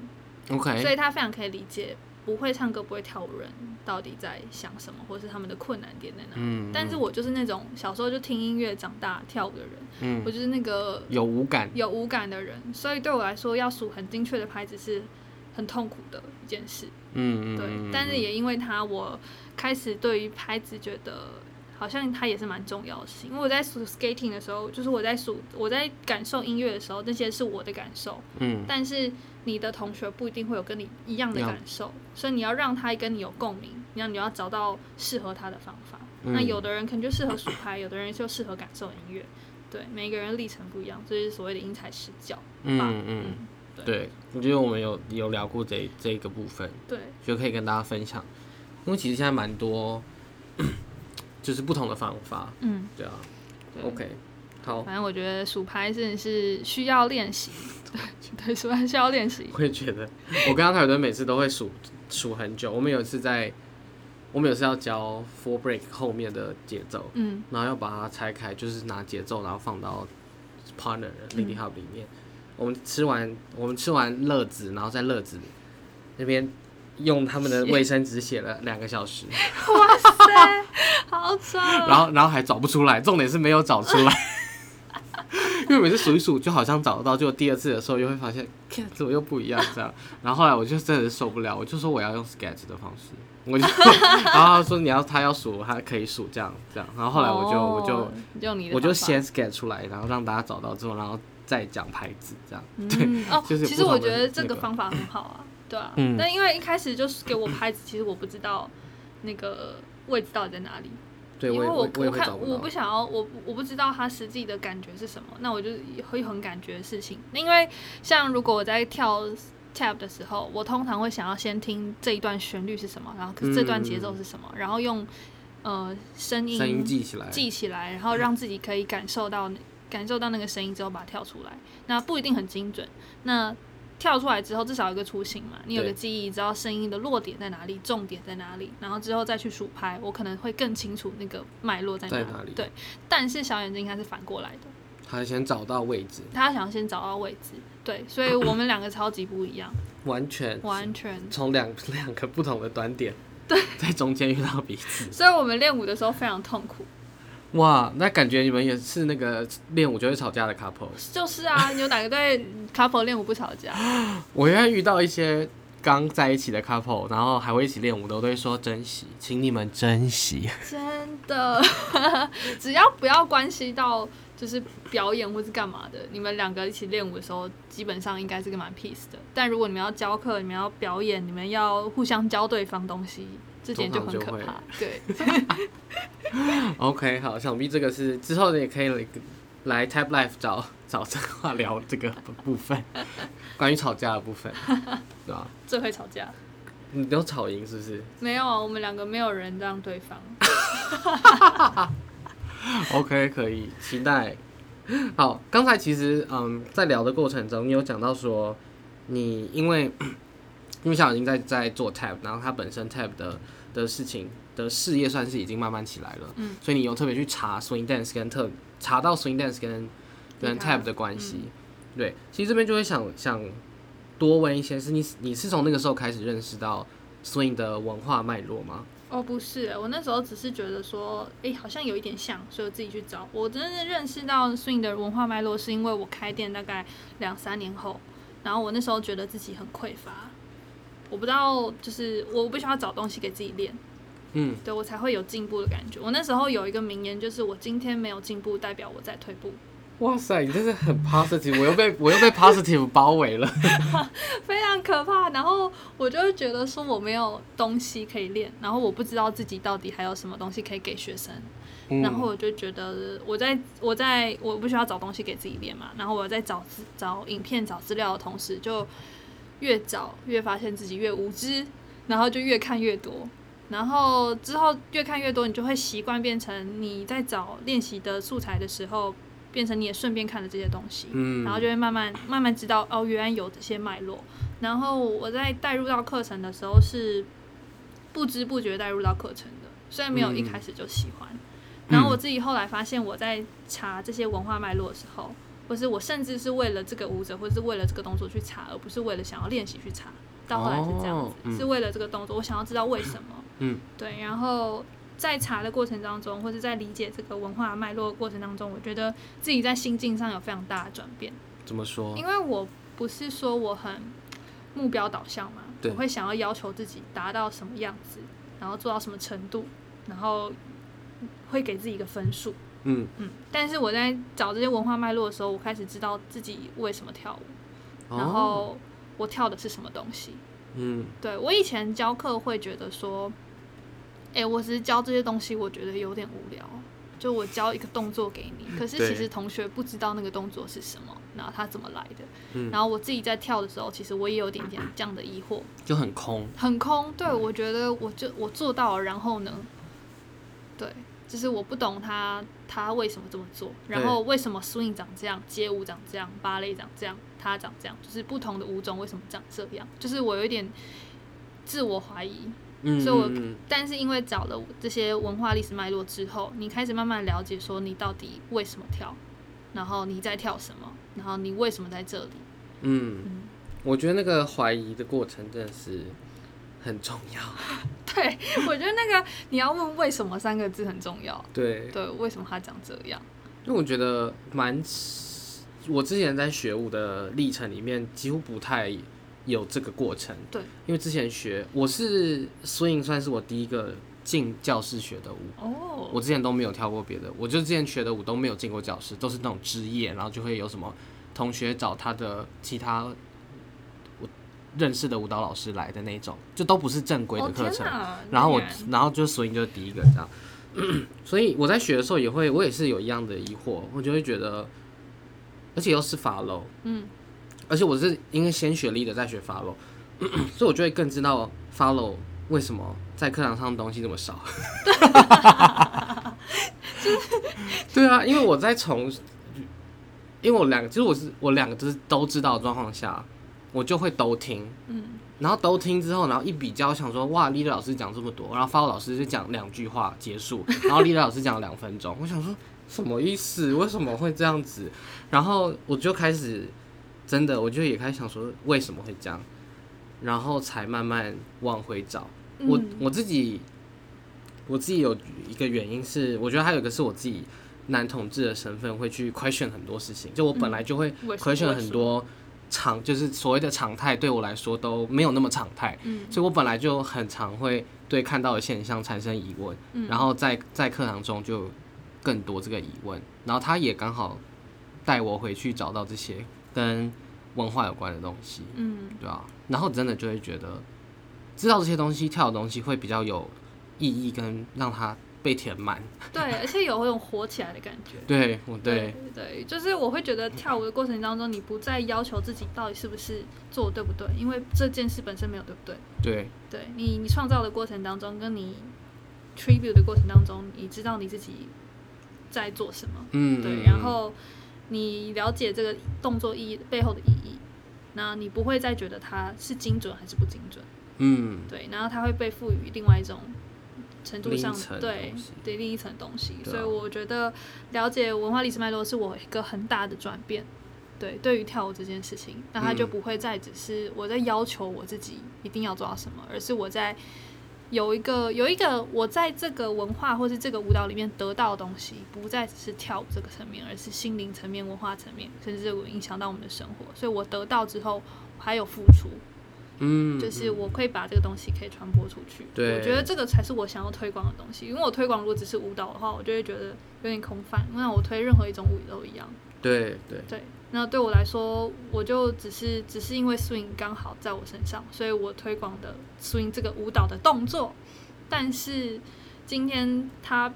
，OK，所以他非常可以理解不会唱歌不会跳舞人到底在想什么，或是他们的困难点在哪。嗯，但是我就是那种小时候就听音乐长大跳舞的人，嗯。我就是那个有无感，有无感的人，所以对我来说，要数很精确的拍子是很痛苦的一件事。嗯嗯，对，嗯但是也因为他，我开始对于拍子觉得好像它也是蛮重要的事情。因为我在数 skating 的时候，就是我在数我在感受音乐的时候，那些是我的感受，嗯但是你的同学不一定会有跟你一样的感受，所以你要让他跟你有共鸣，你要你要找到适合他的方法。嗯那有的人可能就适合数拍，有的人就适合感受音乐。对，每个人历程不一样，这就是所谓的因材施教。嗯吧嗯，对。对，我觉得我们有有聊过这这个部分，对，就可以跟大家分享，因为其实现在蛮多，就是不同的方法，嗯。对啊对，OK，好，反正我觉得数拍真的是需要练习，对，数拍需要练习。我也觉得，我跟阿凯伦每次都会数数很久。我们有一次在，我们有一次要教 four break 后面的节奏，嗯。然后要把它拆开，就是拿节奏然后放到 partner 的 Lindy Hop 里面。我们吃完，我们吃完乐子，然后在乐子那边用他们的卫生纸写了两个小时，哇塞，好丑！然后然后还找不出来，重点是没有找出来。因为每次数一数，就好像找得到，结果第二次的时候又会发现，看怎么又不一样这样。然后后来我就真的是受不了，我就说我要用 sketch 的方式，我就，然后他说你要他要数，他可以数这样这样。然后后来我就、我就我就先 sketch 出来，然后让大家找到之后，然后再讲牌子这样。嗯哦，就是其实我觉得这个方法很好啊，对啊。嗯但因为一开始就是给我拍子，其实我不知道那个位置到底在哪里，对，因为我也我我看我不。想要，我我不知道他实际的感觉是什么，那我就会很感觉的事情。因为像如果我在跳 tap 的时候，我通常会想要先听这一段旋律是什么，然后这段节奏是什么，然后用呃声音声音记起来，记起来，然后让自己可以感受到感受到那个声音之后把它跳出来。那不一定很精准，那跳出来之后至少有个雏形嘛，你有个记忆，知道声音的落点在哪里，重点在哪里，然后之后再去数拍，我可能会更清楚那个脉络在哪在哪里对，但是小眼睛它是反过来的，他先找到位置，他想先找到位置。对，所以我们两个超级不一样，完全完全。从两两个不同的端点，对，在中间遇到彼此。所以我们练舞的时候非常痛苦。哇，那感觉你们也是那个练舞就会吵架的 couple。就是啊，有哪个对 couple 练舞不吵架？我原来遇到一些刚在一起的 couple，然后还会一起练舞的，我都会说珍惜，请你们珍惜。真的，只要不要关系到就是表演或是干嘛的，你们两个一起练舞的时候，基本上应该是个蛮 peace 的。但如果你们要教课，你们要表演，你们要互相教对方东西，这点就很可怕。对，OK，好，想必这个是之后也可以来 Type Life 找找这个话聊这个部分，关于吵架的部分，对吧？最会吵架。你都吵赢是不是没有啊，我们两个没有人让对方。OK，可以期待。好，刚才其实嗯，在聊的过程中，你有讲到说，你因为 因为小已经在在做 Tab，然后他本身 Tab 的的事情的事业算是已经慢慢起来了，嗯，所以你有特别去查 Swing Dance 跟特查到 Swing Dance 跟跟 Tab 的关系，对，其实这边就会想想多问一些，是你你是从那个时候开始认识到 Swing 的文化脉络吗？哦，不是，我那时候只是觉得说，诶，好像有一点像，所以我自己去找。我真正认识到 swing 的文化脉络，是因为我开店大概两三年后，然后我那时候觉得自己很匮乏，我不知道，就是我不需要找东西给自己练，嗯，对我才会有进步的感觉。我那时候有一个名言，就是我今天没有进步，代表我在退步，哇塞，你真是很 positive，我又被 我又被 positive 包围了。非常可怕。然后我就会觉得说我没有东西可以练，然后我不知道自己到底还有什么东西可以给学生。嗯然后我就觉得我在我在我不需要找东西给自己练嘛，然后我在找资找影片找资料的同时，就越找越发现自己越无知，然后就越看越多，然后之后越看越多，你就会习惯变成你在找练习的素材的时候，变成你也顺便看了这些东西，嗯然后就会慢慢慢慢知道哦，原来有这些脉络。然后我在带入到课程的时候是不知不觉带入到课程的，虽然没有一开始就喜欢。然后我自己后来发现，我在查这些文化脉络的时候，或是我甚至是为了这个舞者，或是为了这个动作去查，而不是为了想要练习去查。到后来是这样子，哦嗯是为了这个动作，我想要知道为什么。嗯，对。然后在查的过程当中，或是在理解这个文化脉络的过程当中，我觉得自己在心境上有非常大的转变。怎么说？因为我不是说我很目标导向嘛，我会想要要求自己达到什么样子，然后做到什么程度，然后会给自己一个分数。嗯，嗯，但是我在找这些文化脉络的时候，我开始知道自己为什么跳舞，然哦，后我跳的是什么东西。嗯，对我以前教课会觉得说，哎、我只是教这些东西，我觉得有点无聊。就我教一个动作给你，可是其实同学不知道那个动作是什么，然后他怎么来的。嗯然后我自己在跳的时候，其实我也有点点这样的疑惑，就很空。很空。对我觉得我就我做到了，然后呢？对，就是我不懂他他为什么这么做，然后为什么 swing 长这样，街舞长这样，芭蕾长这样，他长这样，就是不同的舞种为什么长这样？就是我有一点自我怀疑。嗯，所以我嗯但是因为找了这些文化历史脉络之后，你开始慢慢了解说你到底为什么跳，然后你在跳什么，然后你为什么在这里。嗯，嗯，我觉得那个怀疑的过程真的是很重要。对我觉得那个你要问为什么三个字很重要。对，对，为什么他长这样？因为我觉得蛮，我之前在学舞的历程里面几乎不太有这个过程。对，因为之前学我是 swing 算是我第一个进教室学的舞，哦，我之前都没有跳过别的，我就之前学的舞都没有进过教室，都是那种职业，然后就会有什么同学找他的其他我认识的舞蹈老师来的那种，就都不是正规的哦课程。然后我那，然后就 swing 就是第一个这样，所以我在学的时候也会，我也是有一样的疑惑，我就会觉得，而且又是 follow，嗯，而且我是因为先学 leader 再学 follow，所以我就会更知道 follow 为什么在课堂上的东西这么少。对啊，因为我在从，因为我两个，其实我是我两个都是都知道的状况下，我就会都听，嗯，然后都听之后，然后一比较，想说哇，leader 老师讲这么多，然后 follow 老师就讲两句话结束，然后 leader 老师讲两分钟，我想说什么意思？为什么会这样子？然后我就开始真的，我就也开始想说为什么会这样，然后才慢慢往回找。我嗯。我自己我自己有一个原因是，我觉得还有一个是我自己男同志的身份会去 question 很多事情，就我本来就会 question 很多常就是所谓的常态，对我来说都没有那么常态，嗯。所以我本来就很常会对看到的现象产生疑问，嗯。然后在在课堂中就更多这个疑问，然后他也刚好带我回去找到这些跟文化有关的东西，嗯对啊，然后真的就会觉得知道这些东西跳的东西会比较有意义，跟让它被填满。对，而且有那种活起来的感觉。对，我对，对，就是我会觉得跳舞的过程当中，你不再要求自己到底是不是做得对不对，因为这件事本身没有对不对。对，对你，你创造的过程当中，跟你 tribute 的过程当中，你知道你自己在做什么，嗯，对，嗯然，后你了解这个动作意义背后的意义，那你不会再觉得它是精准还是不精准，嗯，对，然后它会被赋予另外一种程度上对对另一层东西，所以我觉得了解文化历史脉络是我一个很大的转变。对，对于跳舞这件事情，那它就嗯。不会再只是我在要求我自己一定要做到什么，而是我在有一个有一个我在这个文化或是这个舞蹈里面得到的东西，不再只是跳舞这个层面，而是心灵层面、文化层面，甚至会影响到我们的生活。所以我得到之后，还有付出，嗯，就是我可以把这个东西可以传播出去。对我觉得这个才是我想要推广的东西。因为我推广如果只是舞蹈的话，我就会觉得有点空泛。那我推任何一种舞都一样。对对，对，那对我来说，我就只是只是因为 swing 刚好在我身上，所以我推广的 swing 这个舞蹈的动作。但是今天他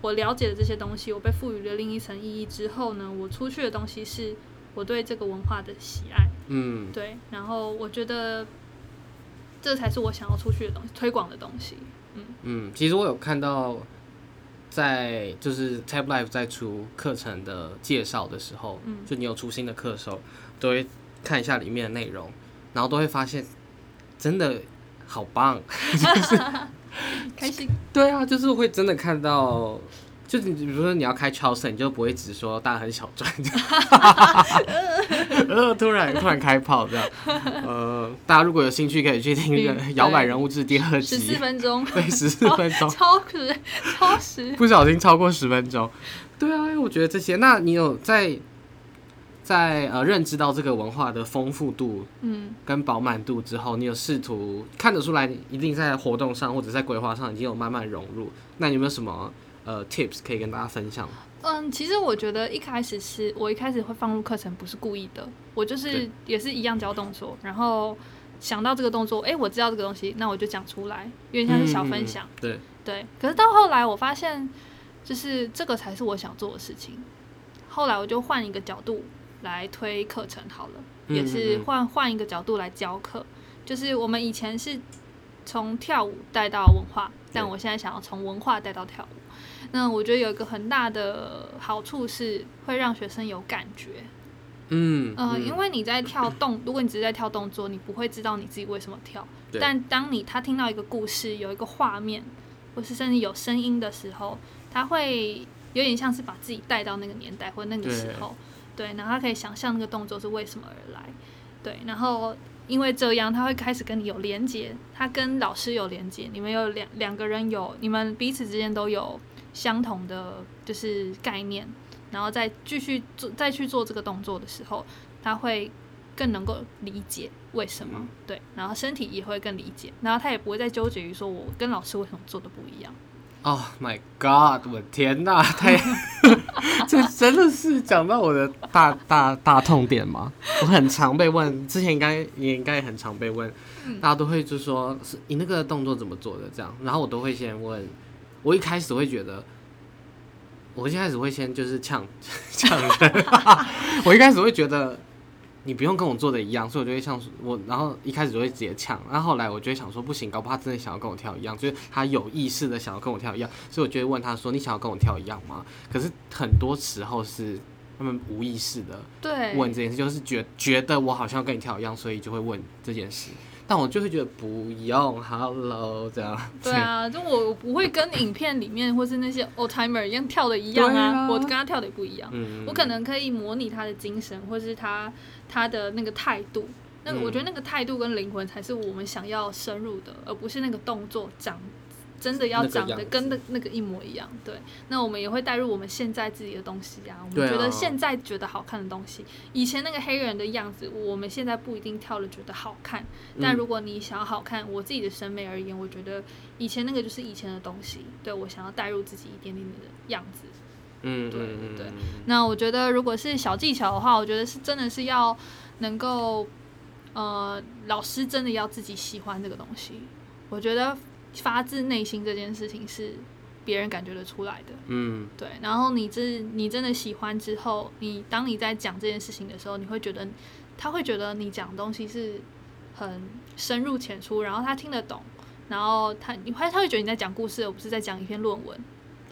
我了解了这些东西，我被赋予了另一层意义之后呢，我出去的东西是我对这个文化的喜爱。嗯，对，然后我觉得这才是我想要出去的东西，推广的东西。嗯，其实我有看到，在就是 Tab Life 在出课程的介绍的时候，嗯就你有出新的课的时候，都会看一下里面的内容，然后都会发现真的好棒。开心，对啊，就是会真的看到，就是你比如说你要开超市你就不会只说大很小赚，呃，突然突然开炮这样，呃，大家如果有兴趣可以去听那个嗯《摇摆人物志》第二集十四，分钟，对，十四分钟，超时，超时。不小心超过十分钟。对啊，因为我觉得这些，那你有在在呃认知到这个文化的丰富度嗯，跟饱满度之后，你有试图看得出来，一定在活动上或者在规划上已经有慢慢融入。那你有没有什么呃 tips 可以跟大家分享？嗯，其实我觉得一开始是我一开始会放入课程，不是故意的，我就是也是一样教动作，然后想到这个动作，诶，我知道这个东西，那我就讲出来，有点像是小分享。嗯对，对，可是到后来我发现，就是这个才是我想做的事情。后来我就换一个角度来推课程好了，也嗯是换换一个角度来教课。就是我们以前是从跳舞带到文化，但我现在想要从文化带到跳舞。那我觉得有一个很大的好处是会让学生有感觉，嗯嗯、因为你在跳动，如果你只是在跳动作，你不会知道你自己为什么跳。对但当你他听到一个故事，有一个画面，或是甚至有声音的时候，他会有点像是把自己带到那个年代或那个时候，对，然后他可以想象那个动作是为什么而来，对，然后因为这样，他会开始跟你有连接，他跟老师有连接，你们有两两个人有，你们彼此之间都有相同的就是概念，然后再继续做再去做这个动作的时候，他会更能够理解为什么，嗯对，然后身体也会更理解，然后他也不会再纠结于说我跟老师为什么做的不一样。Oh my God！我的天哪，太 这真的是讲到我的大大大痛点吗？我很常被问，之前应该也应该很常被问，大家都会就说是你那个动作怎么做的这样，然后我都会先问我一开始会觉得，我一开始会先就是呛 呛人，我一开始会觉得你不用跟我做的一样，所以我就会像我，然后一开始就会直接呛，然后后来我就会想说不行，搞不好他真的想要跟我跳一样，就是他有意识的想要跟我跳一样，所以我就会问他说你想要跟我跳一样吗？可是很多时候是他们无意识的对，问这件事，就是觉觉得我好像跟你跳一样，所以就会问这件事。但我就会觉得不用，Hello 这样。对啊，就我不会跟影片里面或是那些 old timer 一样跳的一样啊，啊我跟他跳的也不一样。嗯，我可能可以模拟他的精神，或是他他的那个态度。那我觉得那个态度跟灵魂才是我们想要深入的，而不是那个动作长真的要长得跟那那个一模一样。对，那我们也会带入我们现在自己的东西啊，我们觉得现在觉得好看的东西，以前那个黑人的样子，我们现在不一定跳了觉得好看。但嗯如果你想要好看，我自己的审美而言，我觉得以前那个就是以前的东西，对我想要带入自己一点点的样子。对嗯对对对嗯那我觉得，如果是小技巧的话，我觉得是真的是要能够，呃，老师真的要自己喜欢这个东西。我觉得发自内心这件事情是别人感觉得出来的。嗯对，然后你这你真的喜欢之后，你当你在讲这件事情的时候，你会觉得他会觉得你讲的东西是很深入浅出，然后他听得懂，然后他你会他会觉得你在讲故事，而不是在讲一篇论文。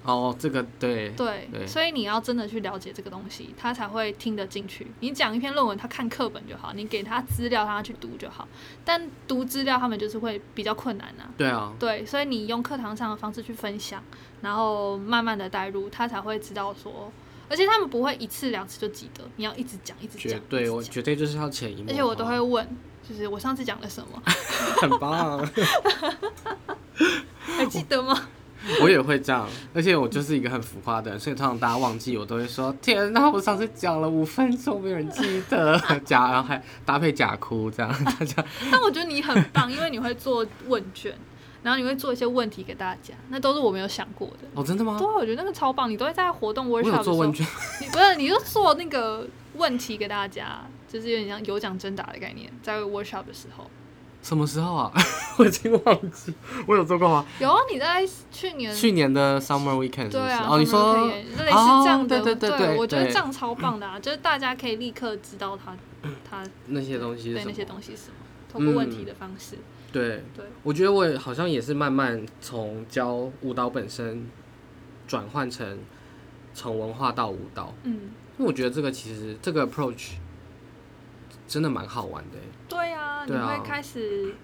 哦，这个对对，对所以你要真的去了解这个东西，他才会听得进去。你讲一篇论文，他看课本就好，你给他资料，让他去读就好。但读资料，他们就是会比较困难啊。对啊，对，所以你用课堂上的方式去分享，然后慢慢的带入，他才会知道说，而且他们不会一次两次就记得，你要一直讲，一直绝讲，对我绝对就是要潜移默化，而且我都会问，就是我上次讲了什么，很棒，还记得吗？我也会这样，而且我就是一个很浮夸的人，所以通常大家忘记我都会说天哪，我上次讲了五分钟，没有人记得，假然后还搭配假哭这样，大家 但我觉得你很棒，因为你会做问卷，然后你会做一些问题给大家，那都是我没有想过的。哦真的吗对？啊，我觉得那个超棒，你都会在活动 workshop 的时候，做问卷，你不是你就做那个问题给大家，就是有点像有奖征答的概念，在 workshop 的时候。什么时候啊？我已经忘记，我有做过吗？有啊，你在去年去年的 summer weekend 是不是？对啊，哦，你说类似这样的，哦对对对对我觉得对。这样超棒的啊，就是大家可以立刻知道他 他那些东西是对那些东西是什么，通过问题的方式，对，对，我觉得我也好像也是慢慢从教舞蹈本身转换成从文化到舞蹈，嗯，因为我觉得这个其实这个 approach 真的蛮好玩的欸。对啊，你对啊会开始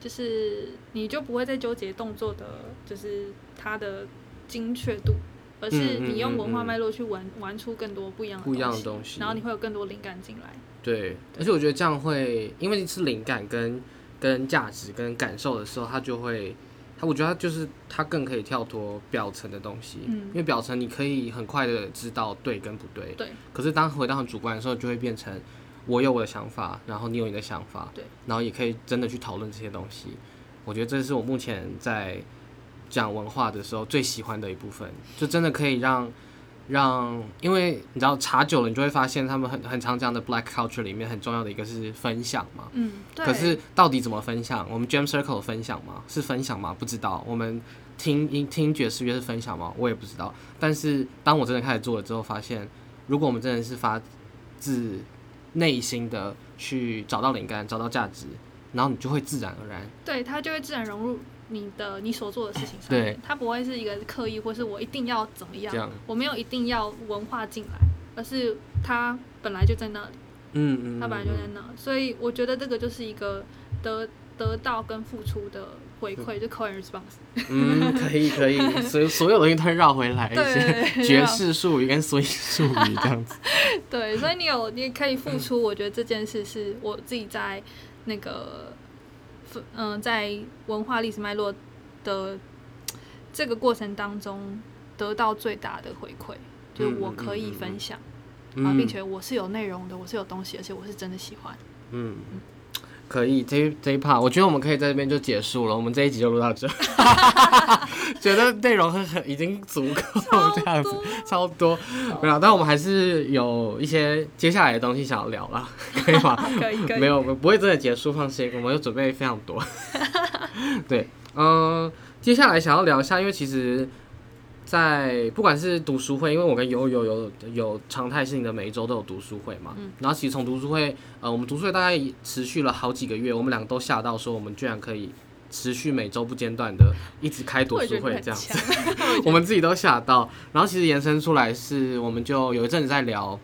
就是你就不会再纠结动作的，就是它的精确度。而是你用文化脉络去玩玩出更多不一样的不一样的东西然后你会有更多灵感进来。对，而且我觉得这样会，因为是灵感跟跟价值跟感受的时候，它就会，它我觉得它就是它更可以跳脱表层的东西，嗯因为表层你可以很快的知道对跟不对，对，可是当回到很主观的时候，就会变成我有我的想法，然后你有你的想法，对，然后也可以真的去讨论这些东西。我觉得这是我目前在讲文化的时候最喜欢的一部分，就真的可以让让，因为你知道查久了，你就会发现他们很很常讲的 black culture 里面很重要的一个是分享嘛。嗯，对。可是到底怎么分享？我们 Jam Circle 分享吗？是分享吗？不知道。我们听音听爵士乐是分享吗？我也不知道。但是当我真的开始做了之后，发现如果我们真的是发自内心的去找到灵感、找到价值，然后你就会自然而然。对，它就会自然融入你的你所做的事情上对。面，它不会是一个刻意，或是我一定要怎么样我没有一定要文化进来，而是它本来就在那里，嗯嗯，它本来就在那，所以我觉得这个就是一个得得到跟付出的回馈，就 call and response。嗯，可以可以，所以所有东西都会绕回来 一些对爵士术语跟所以术语这样子。对，所以你有你可以付出，我觉得这件事是我自己在那个，嗯、在文化历史脉络的这个过程当中得到最大的回馈，就是我可以分享、啊，并且我是有内容的，我是有东西，而且我是真的喜欢。嗯，可以，这一这一 part 我觉得我们可以在这边就结束了，我们这一集就录到这，觉得内容很很已经足够这样子，超多，没有，但我们还是有一些接下来的东西想要聊啦，可以吗？可以可以，没有，我们不会真的结束，放心，我们有准备非常多。对，嗯、接下来想要聊一下，因为其实在不管是读书会，因为我跟悠悠有有常态性的每一周都有读书会嘛，嗯然后其实从读书会，呃，我们读书会大概持续了好几个月，我们两个都吓到说我们居然可以持续每周不间断的一直开读书会这样子，我们自己都吓到。然后其实延伸出来是，我们就有一阵子在聊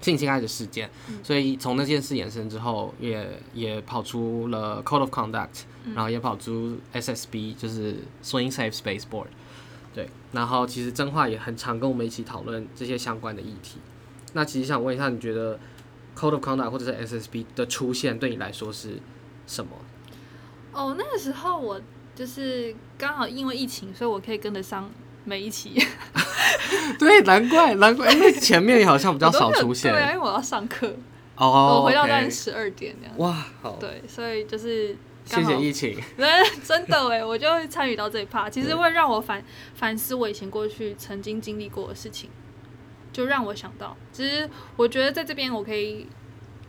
性侵害的事件，嗯所以从那件事延伸之后，也也跑出了 Code of Conduct，、然后也跑出 SSB，就是 Swing Safe Space Board。对，然后其实真话也很常跟我们一起讨论这些相关的议题。那其实想问一下，你觉得 Code of Conduct 或者是 SSB 的出现对你来说是什么？哦，那个时候我就是刚好因为疫情，所以我可以跟得上每一期，对，难怪难怪，因 为前面好像比较少出现。对啊，因为我要上课，哦，我回到大概十二点这样。哇，好，对，所以就是谢谢疫情。真的哎，我就会参与到这一趴，其实会让我反反思我以前过去曾经经历过的事情，就让我想到，其实我觉得在这边我可以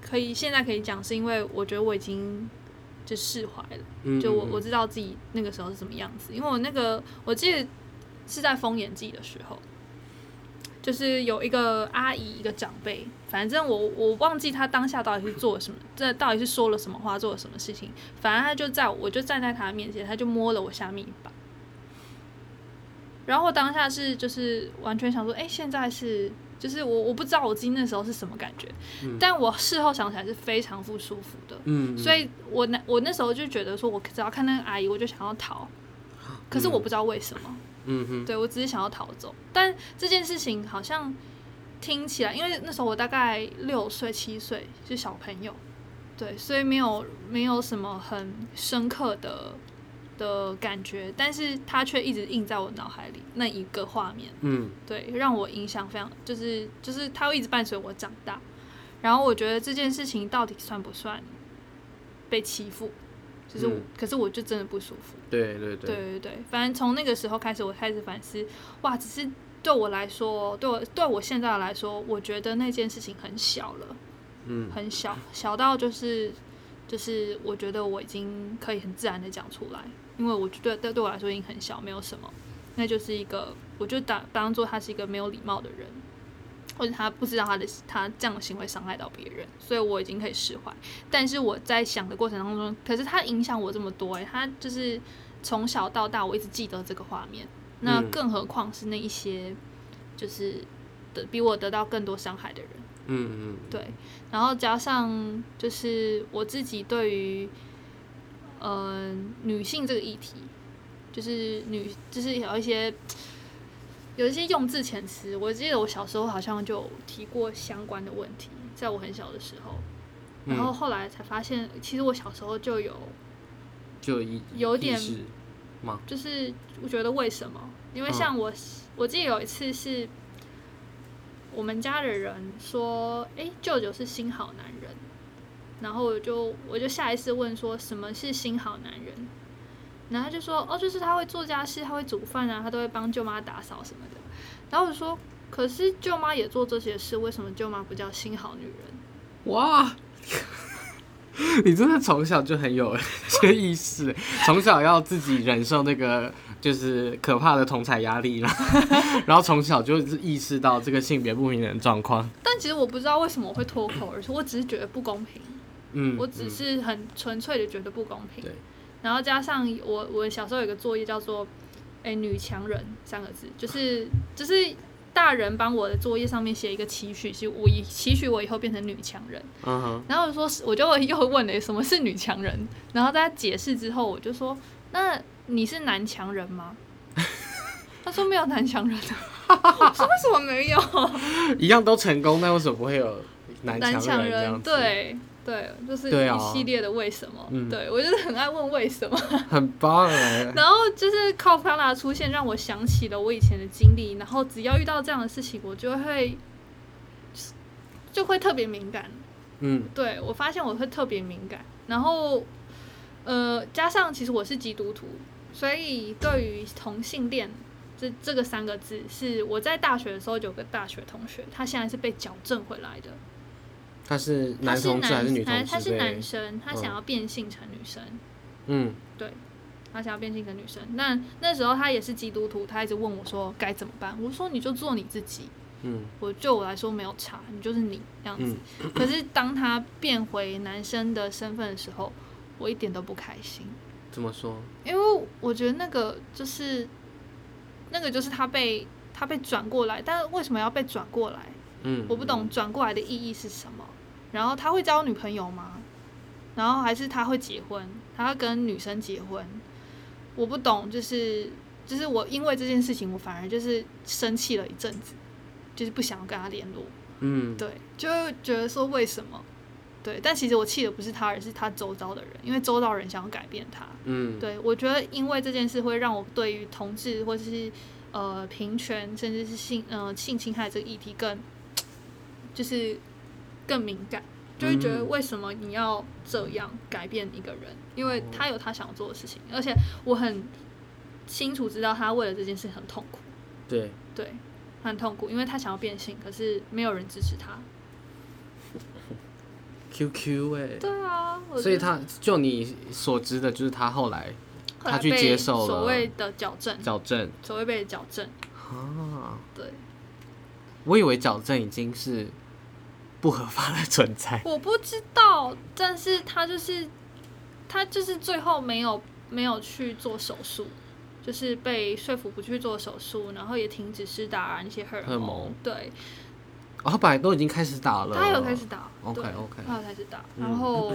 可以现在可以讲，是因为我觉得我已经就释怀了。就我我知道自己那个时候是什么样子，因为我那个我记得是在封眼季的时候，就是有一个阿姨一个长辈，反正我我忘记她当下到底是做了什么，这到底是说了什么话，做了什么事情，反正她就在我就站在她面前，她就摸了我下面一把，然后当下是就是完全想说，哎、现在是。就是我我不知道我自己那时候是什么感觉，但我事后想起来是非常不舒服的。嗯，所以我那我那时候就觉得说，我只要看那个阿姨，我就想要逃，可是我不知道为什么，嗯哼，对我只是想要逃走。但这件事情好像听起来，因为那时候我大概六岁七岁，是小朋友，对，所以没有没有什么很深刻的的感觉，但是它却一直印在我脑海里那一个画面。嗯对，让我影响非常，就是就是它会一直伴随我长大。然后我觉得这件事情到底算不算被欺负？就是，嗯。可是我就真的不舒服。对对对。对对，反正从那个时候开始，我开始反思，哇，只是对我来说，对我对我现在来说，我觉得那件事情很小了，嗯。很小，小到就是就是我觉得我已经可以很自然的讲出来，因为我觉得对对我来说已经很小，没有什么，那就是一个，我就当当做他是一个没有礼貌的人，或者他不知道他的他这样的行为伤害到别人，所以我已经可以释怀。但是我在想的过程当中，可是他影响我这么多、欸，他就是从小到大我一直记得这个画面，那嗯更何况是那一些就是得比我得到更多伤害的人。嗯嗯对，然后加上就是我自己对于呃女性这个议题，就是女就是有一些有一些用字遣词，我记得我小时候好像就提过相关的问题，在我很小的时候，然后嗯，后来才发现，其实我小时候就有，就一有点吗？就是我觉得为什么？因为像我，我记得有一次是我们家的人说，诶，舅舅是新好男人，然后我就我就下意识问说，什么是新好男人？然后他就说，哦，就是他会做家事，他会煮饭啊，他都会帮舅妈打扫什么的。然后我就说，可是舅妈也做这些事，为什么舅妈不叫新好女人？哇，你真的从小就很有 这个意识，从小要自己忍受那个就是可怕的同才压力啦，然后从小就是意识到这个性别不平等的状况。但其实我不知道为什么我会脱口而出，我只是觉得不公平。嗯，我只是很纯粹的觉得不公平。对然后加上我我小时候有个作业叫做“哎、女强人”三个字，就是就是大人帮我的作业上面写一个期许，是我以期许我以后变成女强人。嗯哼，然后我说是我就又问了什么是女强人，然后在他解释之后，我就说那你是男强人吗？他说没有男强人啊，我说为什么没有？一样都成功，那为什么不会有男男强强人人对对，就是一系列的为什么，嗯对我就是很爱问为什么。很棒哎。然后就是靠康纳的出现，让我想起了我以前的经历。然后只要遇到这样的事情，我就会就会特别敏感。嗯对我发现我会特别敏感。然后呃，加上其实我是基督徒，所以对于同性恋这这个三个字，是我在大学的时候就有个大学同学，他现在是被矫正回来的。他是男同志还是女同志？他他是男生，他嗯想要变性成女生。嗯，对他想要变性成女生。那那时候他也是基督徒，他一直问我说该怎么办。我说你就做你自己，嗯我就我来说没有差，你就是你这样子。可是当他变回男生的身份的时候，我一点都不开心，怎么说？因为我觉得那个就是那个就是他被他被转过来，但是为什么要被转过来？嗯，我不懂转过来的意义是什么。然后他会交女朋友吗？然后还是他会结婚？他要跟女生结婚？我不懂，就是就是我因为这件事情，我反而就是生气了一阵子，就是不想要跟他联络。嗯，对，就觉得说为什么？对，但其实我气的不是他，而是他周遭的人，因为周遭人想要改变他。嗯，对，我觉得因为这件事会让我对于同志或者是呃平权，甚至是性呃性侵害这个议题更就是更敏感，就会觉得嗯。为什么你要这样改变一个人？因为他有他想做的事情，而且我很清楚知道他为了这件事很痛苦，对，对，他很痛苦，因为他想要变性，可是没有人支持他。QQ 哎、对啊，所以他就你所知的，就是他后来他去接受了所谓的矫正，矫正。所谓被矫正，啊，对。我以为矫正已经是不合法的存在。我不知道，但是他就是他就是最后没有没有去做手术，就是被说服不去做手术，然后也停止施打那些荷尔蒙对，哦，他本来都已经开始打了，他有开始打 OK，对 OK 他有开始打，嗯然后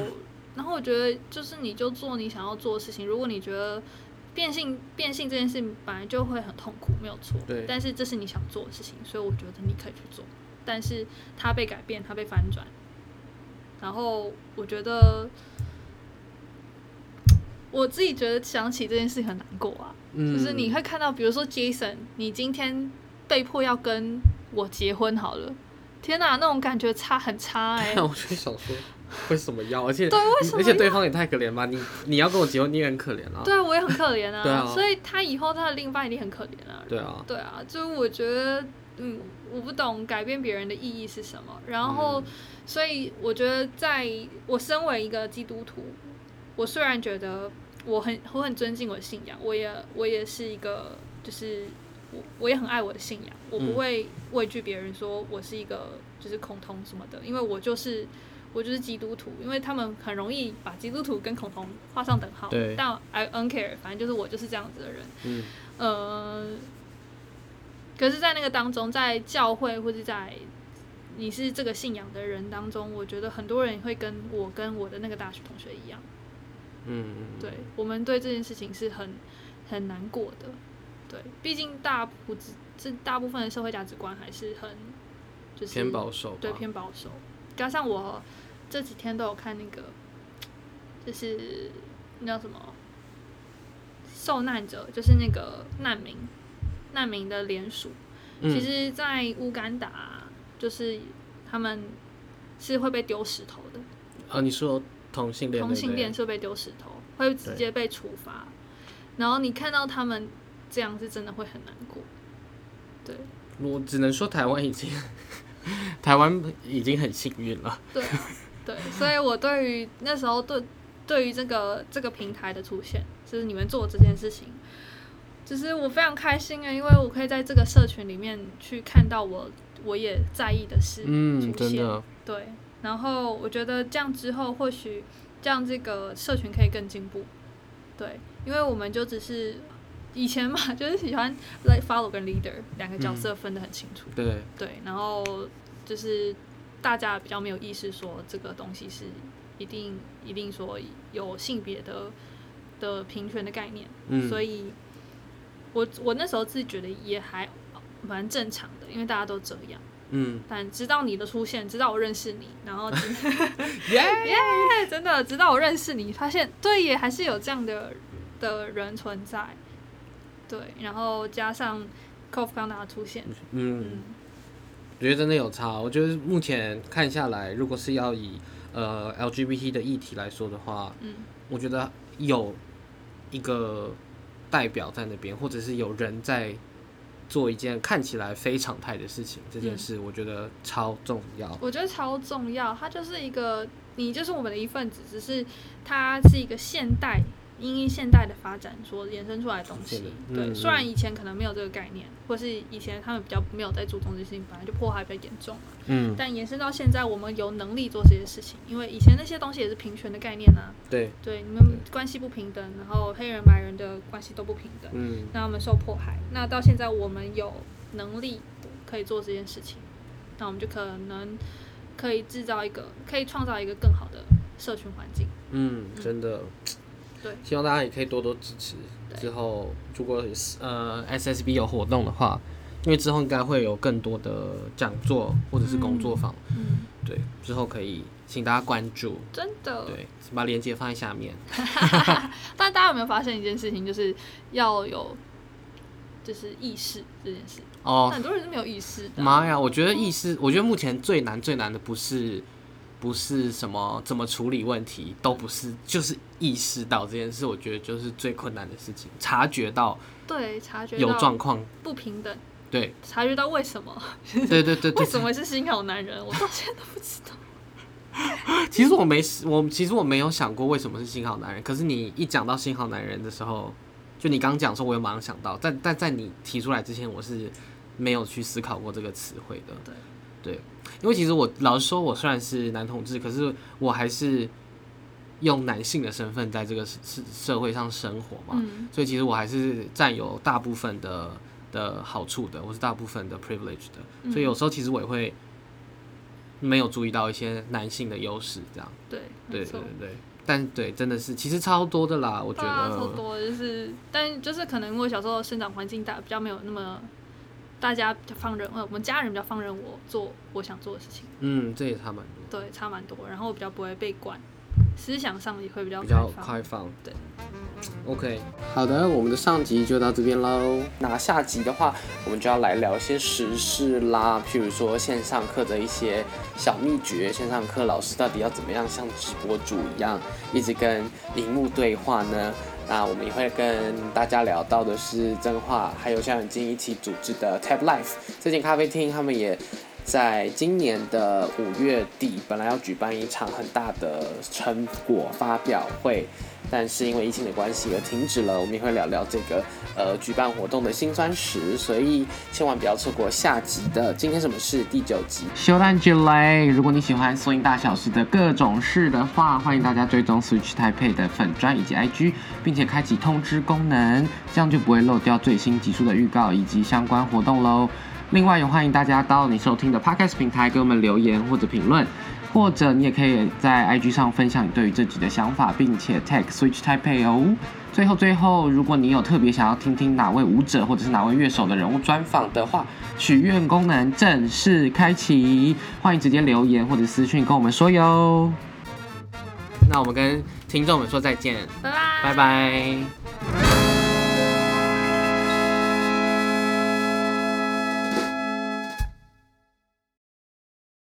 然后我觉得就是你就做你想要做的事情，如果你觉得。变性变性这件事本来就会很痛苦，没有错。对但是这是你想做的事情，所以我觉得你可以去做。但是他被改变，他被翻转，然后我觉得我自己觉得想起这件事很难过啊。嗯，就是你会看到，比如说 Jason，你今天被迫要跟我结婚好了，天哪，那种感觉差很差哎、我就想说，为什么要？而且对为什么而且对方也太可怜吧？你你要跟我结婚，你也很可怜啊。对啊，我也很可怜啊。对啊所以他以后他的另一半一定很可怜啊。对啊，对啊，就是我觉得，嗯，我不懂改变别人的意义是什么。然嗯后，所以我觉得，在我身为一个基督徒，我虽然觉得我很我很尊敬我的信仰，我也我也是一个，就是我我也很爱我的信仰，我不嗯会畏惧别人说我是一个就是恐同什么的，因为我就是。我就是基督徒，因为他们很容易把基督徒跟恐同画上等号。对但 I don't care，反正就是我就是这样子的人。嗯呃，可是，在那个当中，在教会或者在你是这个信仰的人当中，我觉得很多人会跟我跟我的那个大学同学一样，嗯嗯，对我们对这件事情是很很难过的。对，毕竟大部这这大部分的社会价值观还是很就是偏保守，对偏保守，加上我这几天都有看那个，就是那叫什么受难者，就是那个难民难民的联署。嗯其实，在乌干达，就是他们是会被丢石头的，啊，你说同性恋，同性恋是会被丢石头，会直接被处罚。然后你看到他们这样，是真的会很难过。对，我只能说台湾已经 台湾已经很幸运了。对啊，对，所以我对于那时候对对于这个这个平台的出现，就是你们做这件事情，就是我非常开心啊，因为我可以在这个社群里面去看到我我也在意的事嗯，出现，真的，对，然后我觉得这样之后或许这样这个社群可以更进步，对，因为我们就只是。以前嘛，就是喜欢 like follow 跟 leader 两个角色分得很清楚，对，对，然后就是大家比较没有意识说这个东西是一定一定说有性别的的平权的概念，嗯，所以我我那时候自己觉得也还蛮正常的，因为大家都这样。嗯，但直到你的出现，直到我认识你，然后直耶，耶，真的直到我认识你，发现对也还是有这样的的人存在，对，然后加上 Kof 刚达的出现，嗯。嗯我觉得真的有差。我觉得目前看下来，如果是要以呃 LGBT 的议题来说的话，嗯我觉得有一个代表在那边，或者是有人在做一件看起来非常态的事情，这件事我觉得超重要。我觉得超重要，它就是一个你就是我们的一份子，只是它是一个现代因应现代的发展所衍生出来的东西。对，嗯虽然以前可能没有这个概念，或是以前他们比较没有在注重这些事情，本来就迫害比较严重嘛。嗯，但延伸到现在，我们有能力做这些事情，因为以前那些东西也是平权的概念啊。对，对，你们关系不平等，然后黑人白人的关系都不平等，嗯那他们受迫害。那到现在我们有能力可以做这件事情，那我们就可能可以制造一个，可以创造一个更好的社群环境。嗯，真的，对，希望大家也可以多多支持。之后如果呃 SSB 有活动的话，因为之后应该会有更多的讲座或者是工作坊，嗯，对，之后可以请大家关注。真的。对，把链接放在下面。但大家有没有发现一件事情，就是要有就是意识这件事，哦，很多人是没有意识。妈呀！我觉得意识，我觉得目前最难最难的不是不是什么怎么处理问题，都不是，就是意识到这件事，我觉得就是最困难的事情，察觉到对，察觉有状况，不平等，对。察觉到为什么，对对对对。为什么是新好男人，我到现在都不知道。其实我没我其实我没有想过为什么是新好男人，可是你一讲到新好男人的时候，就你刚讲说，我有马上想到，但但在你提出来之前，我是没有去思考过这个词汇的。对。对，因为其实我老实说，我虽然是男同志，可是我还是用男性的身份在这个社社社会上生活嘛，嗯，所以其实我还是占有大部分的的好处的，我是大部分的 privilege 的，嗯所以有时候其实我也会没有注意到一些男性的优势，这样。对，对对对。但对真的是其实超多的啦，我觉得啊，超。多就是，但就是可能因为小时候生长环境大比较没有那么，大家比较放任，呃，我们家人比较放任我做我想做的事情，嗯，这也差蛮多，对，差蛮多。然后我比较不会被管，思想上也会比较比较开放。对，OK，好的，我们的上集就到这边喽。那下集的话，我们就要来聊一些时事啦，譬如说线上课的一些小秘诀，线上课老师到底要怎么样像直播主一样，一直跟荧幕对话呢？那我们也会跟大家聊到的是真话，还有像金一起组织的 Tab Life 这间咖啡厅，他们也在今年的五月底，本来要举办一场很大的成果发表会，但是因为疫情的关系而停止了。我们也会聊聊这个呃举办活动的辛酸史，所以千万不要错过下集的《今天什么事》第九集。修蛋之类，如果你喜欢缩音大小事的各种事的话，欢迎大家追踪 Switch Taipei 的粉砖以及 IG，并且开启通知功能，这样就不会漏掉最新集数的预告以及相关活动喽。另外，也欢迎大家到你收听的 Podcast 平台给我们留言或者评论，或者你也可以在 IG 上分享你对于这集的想法，并且 tag Switch Taipei 哦。最后，最后，如果你有特别想要听听哪位舞者或者是哪位乐手的人物专访的话，许愿功能正式开启，欢迎直接留言或者私讯跟我们说哟。那我们跟听众们说再见，拜拜，拜拜。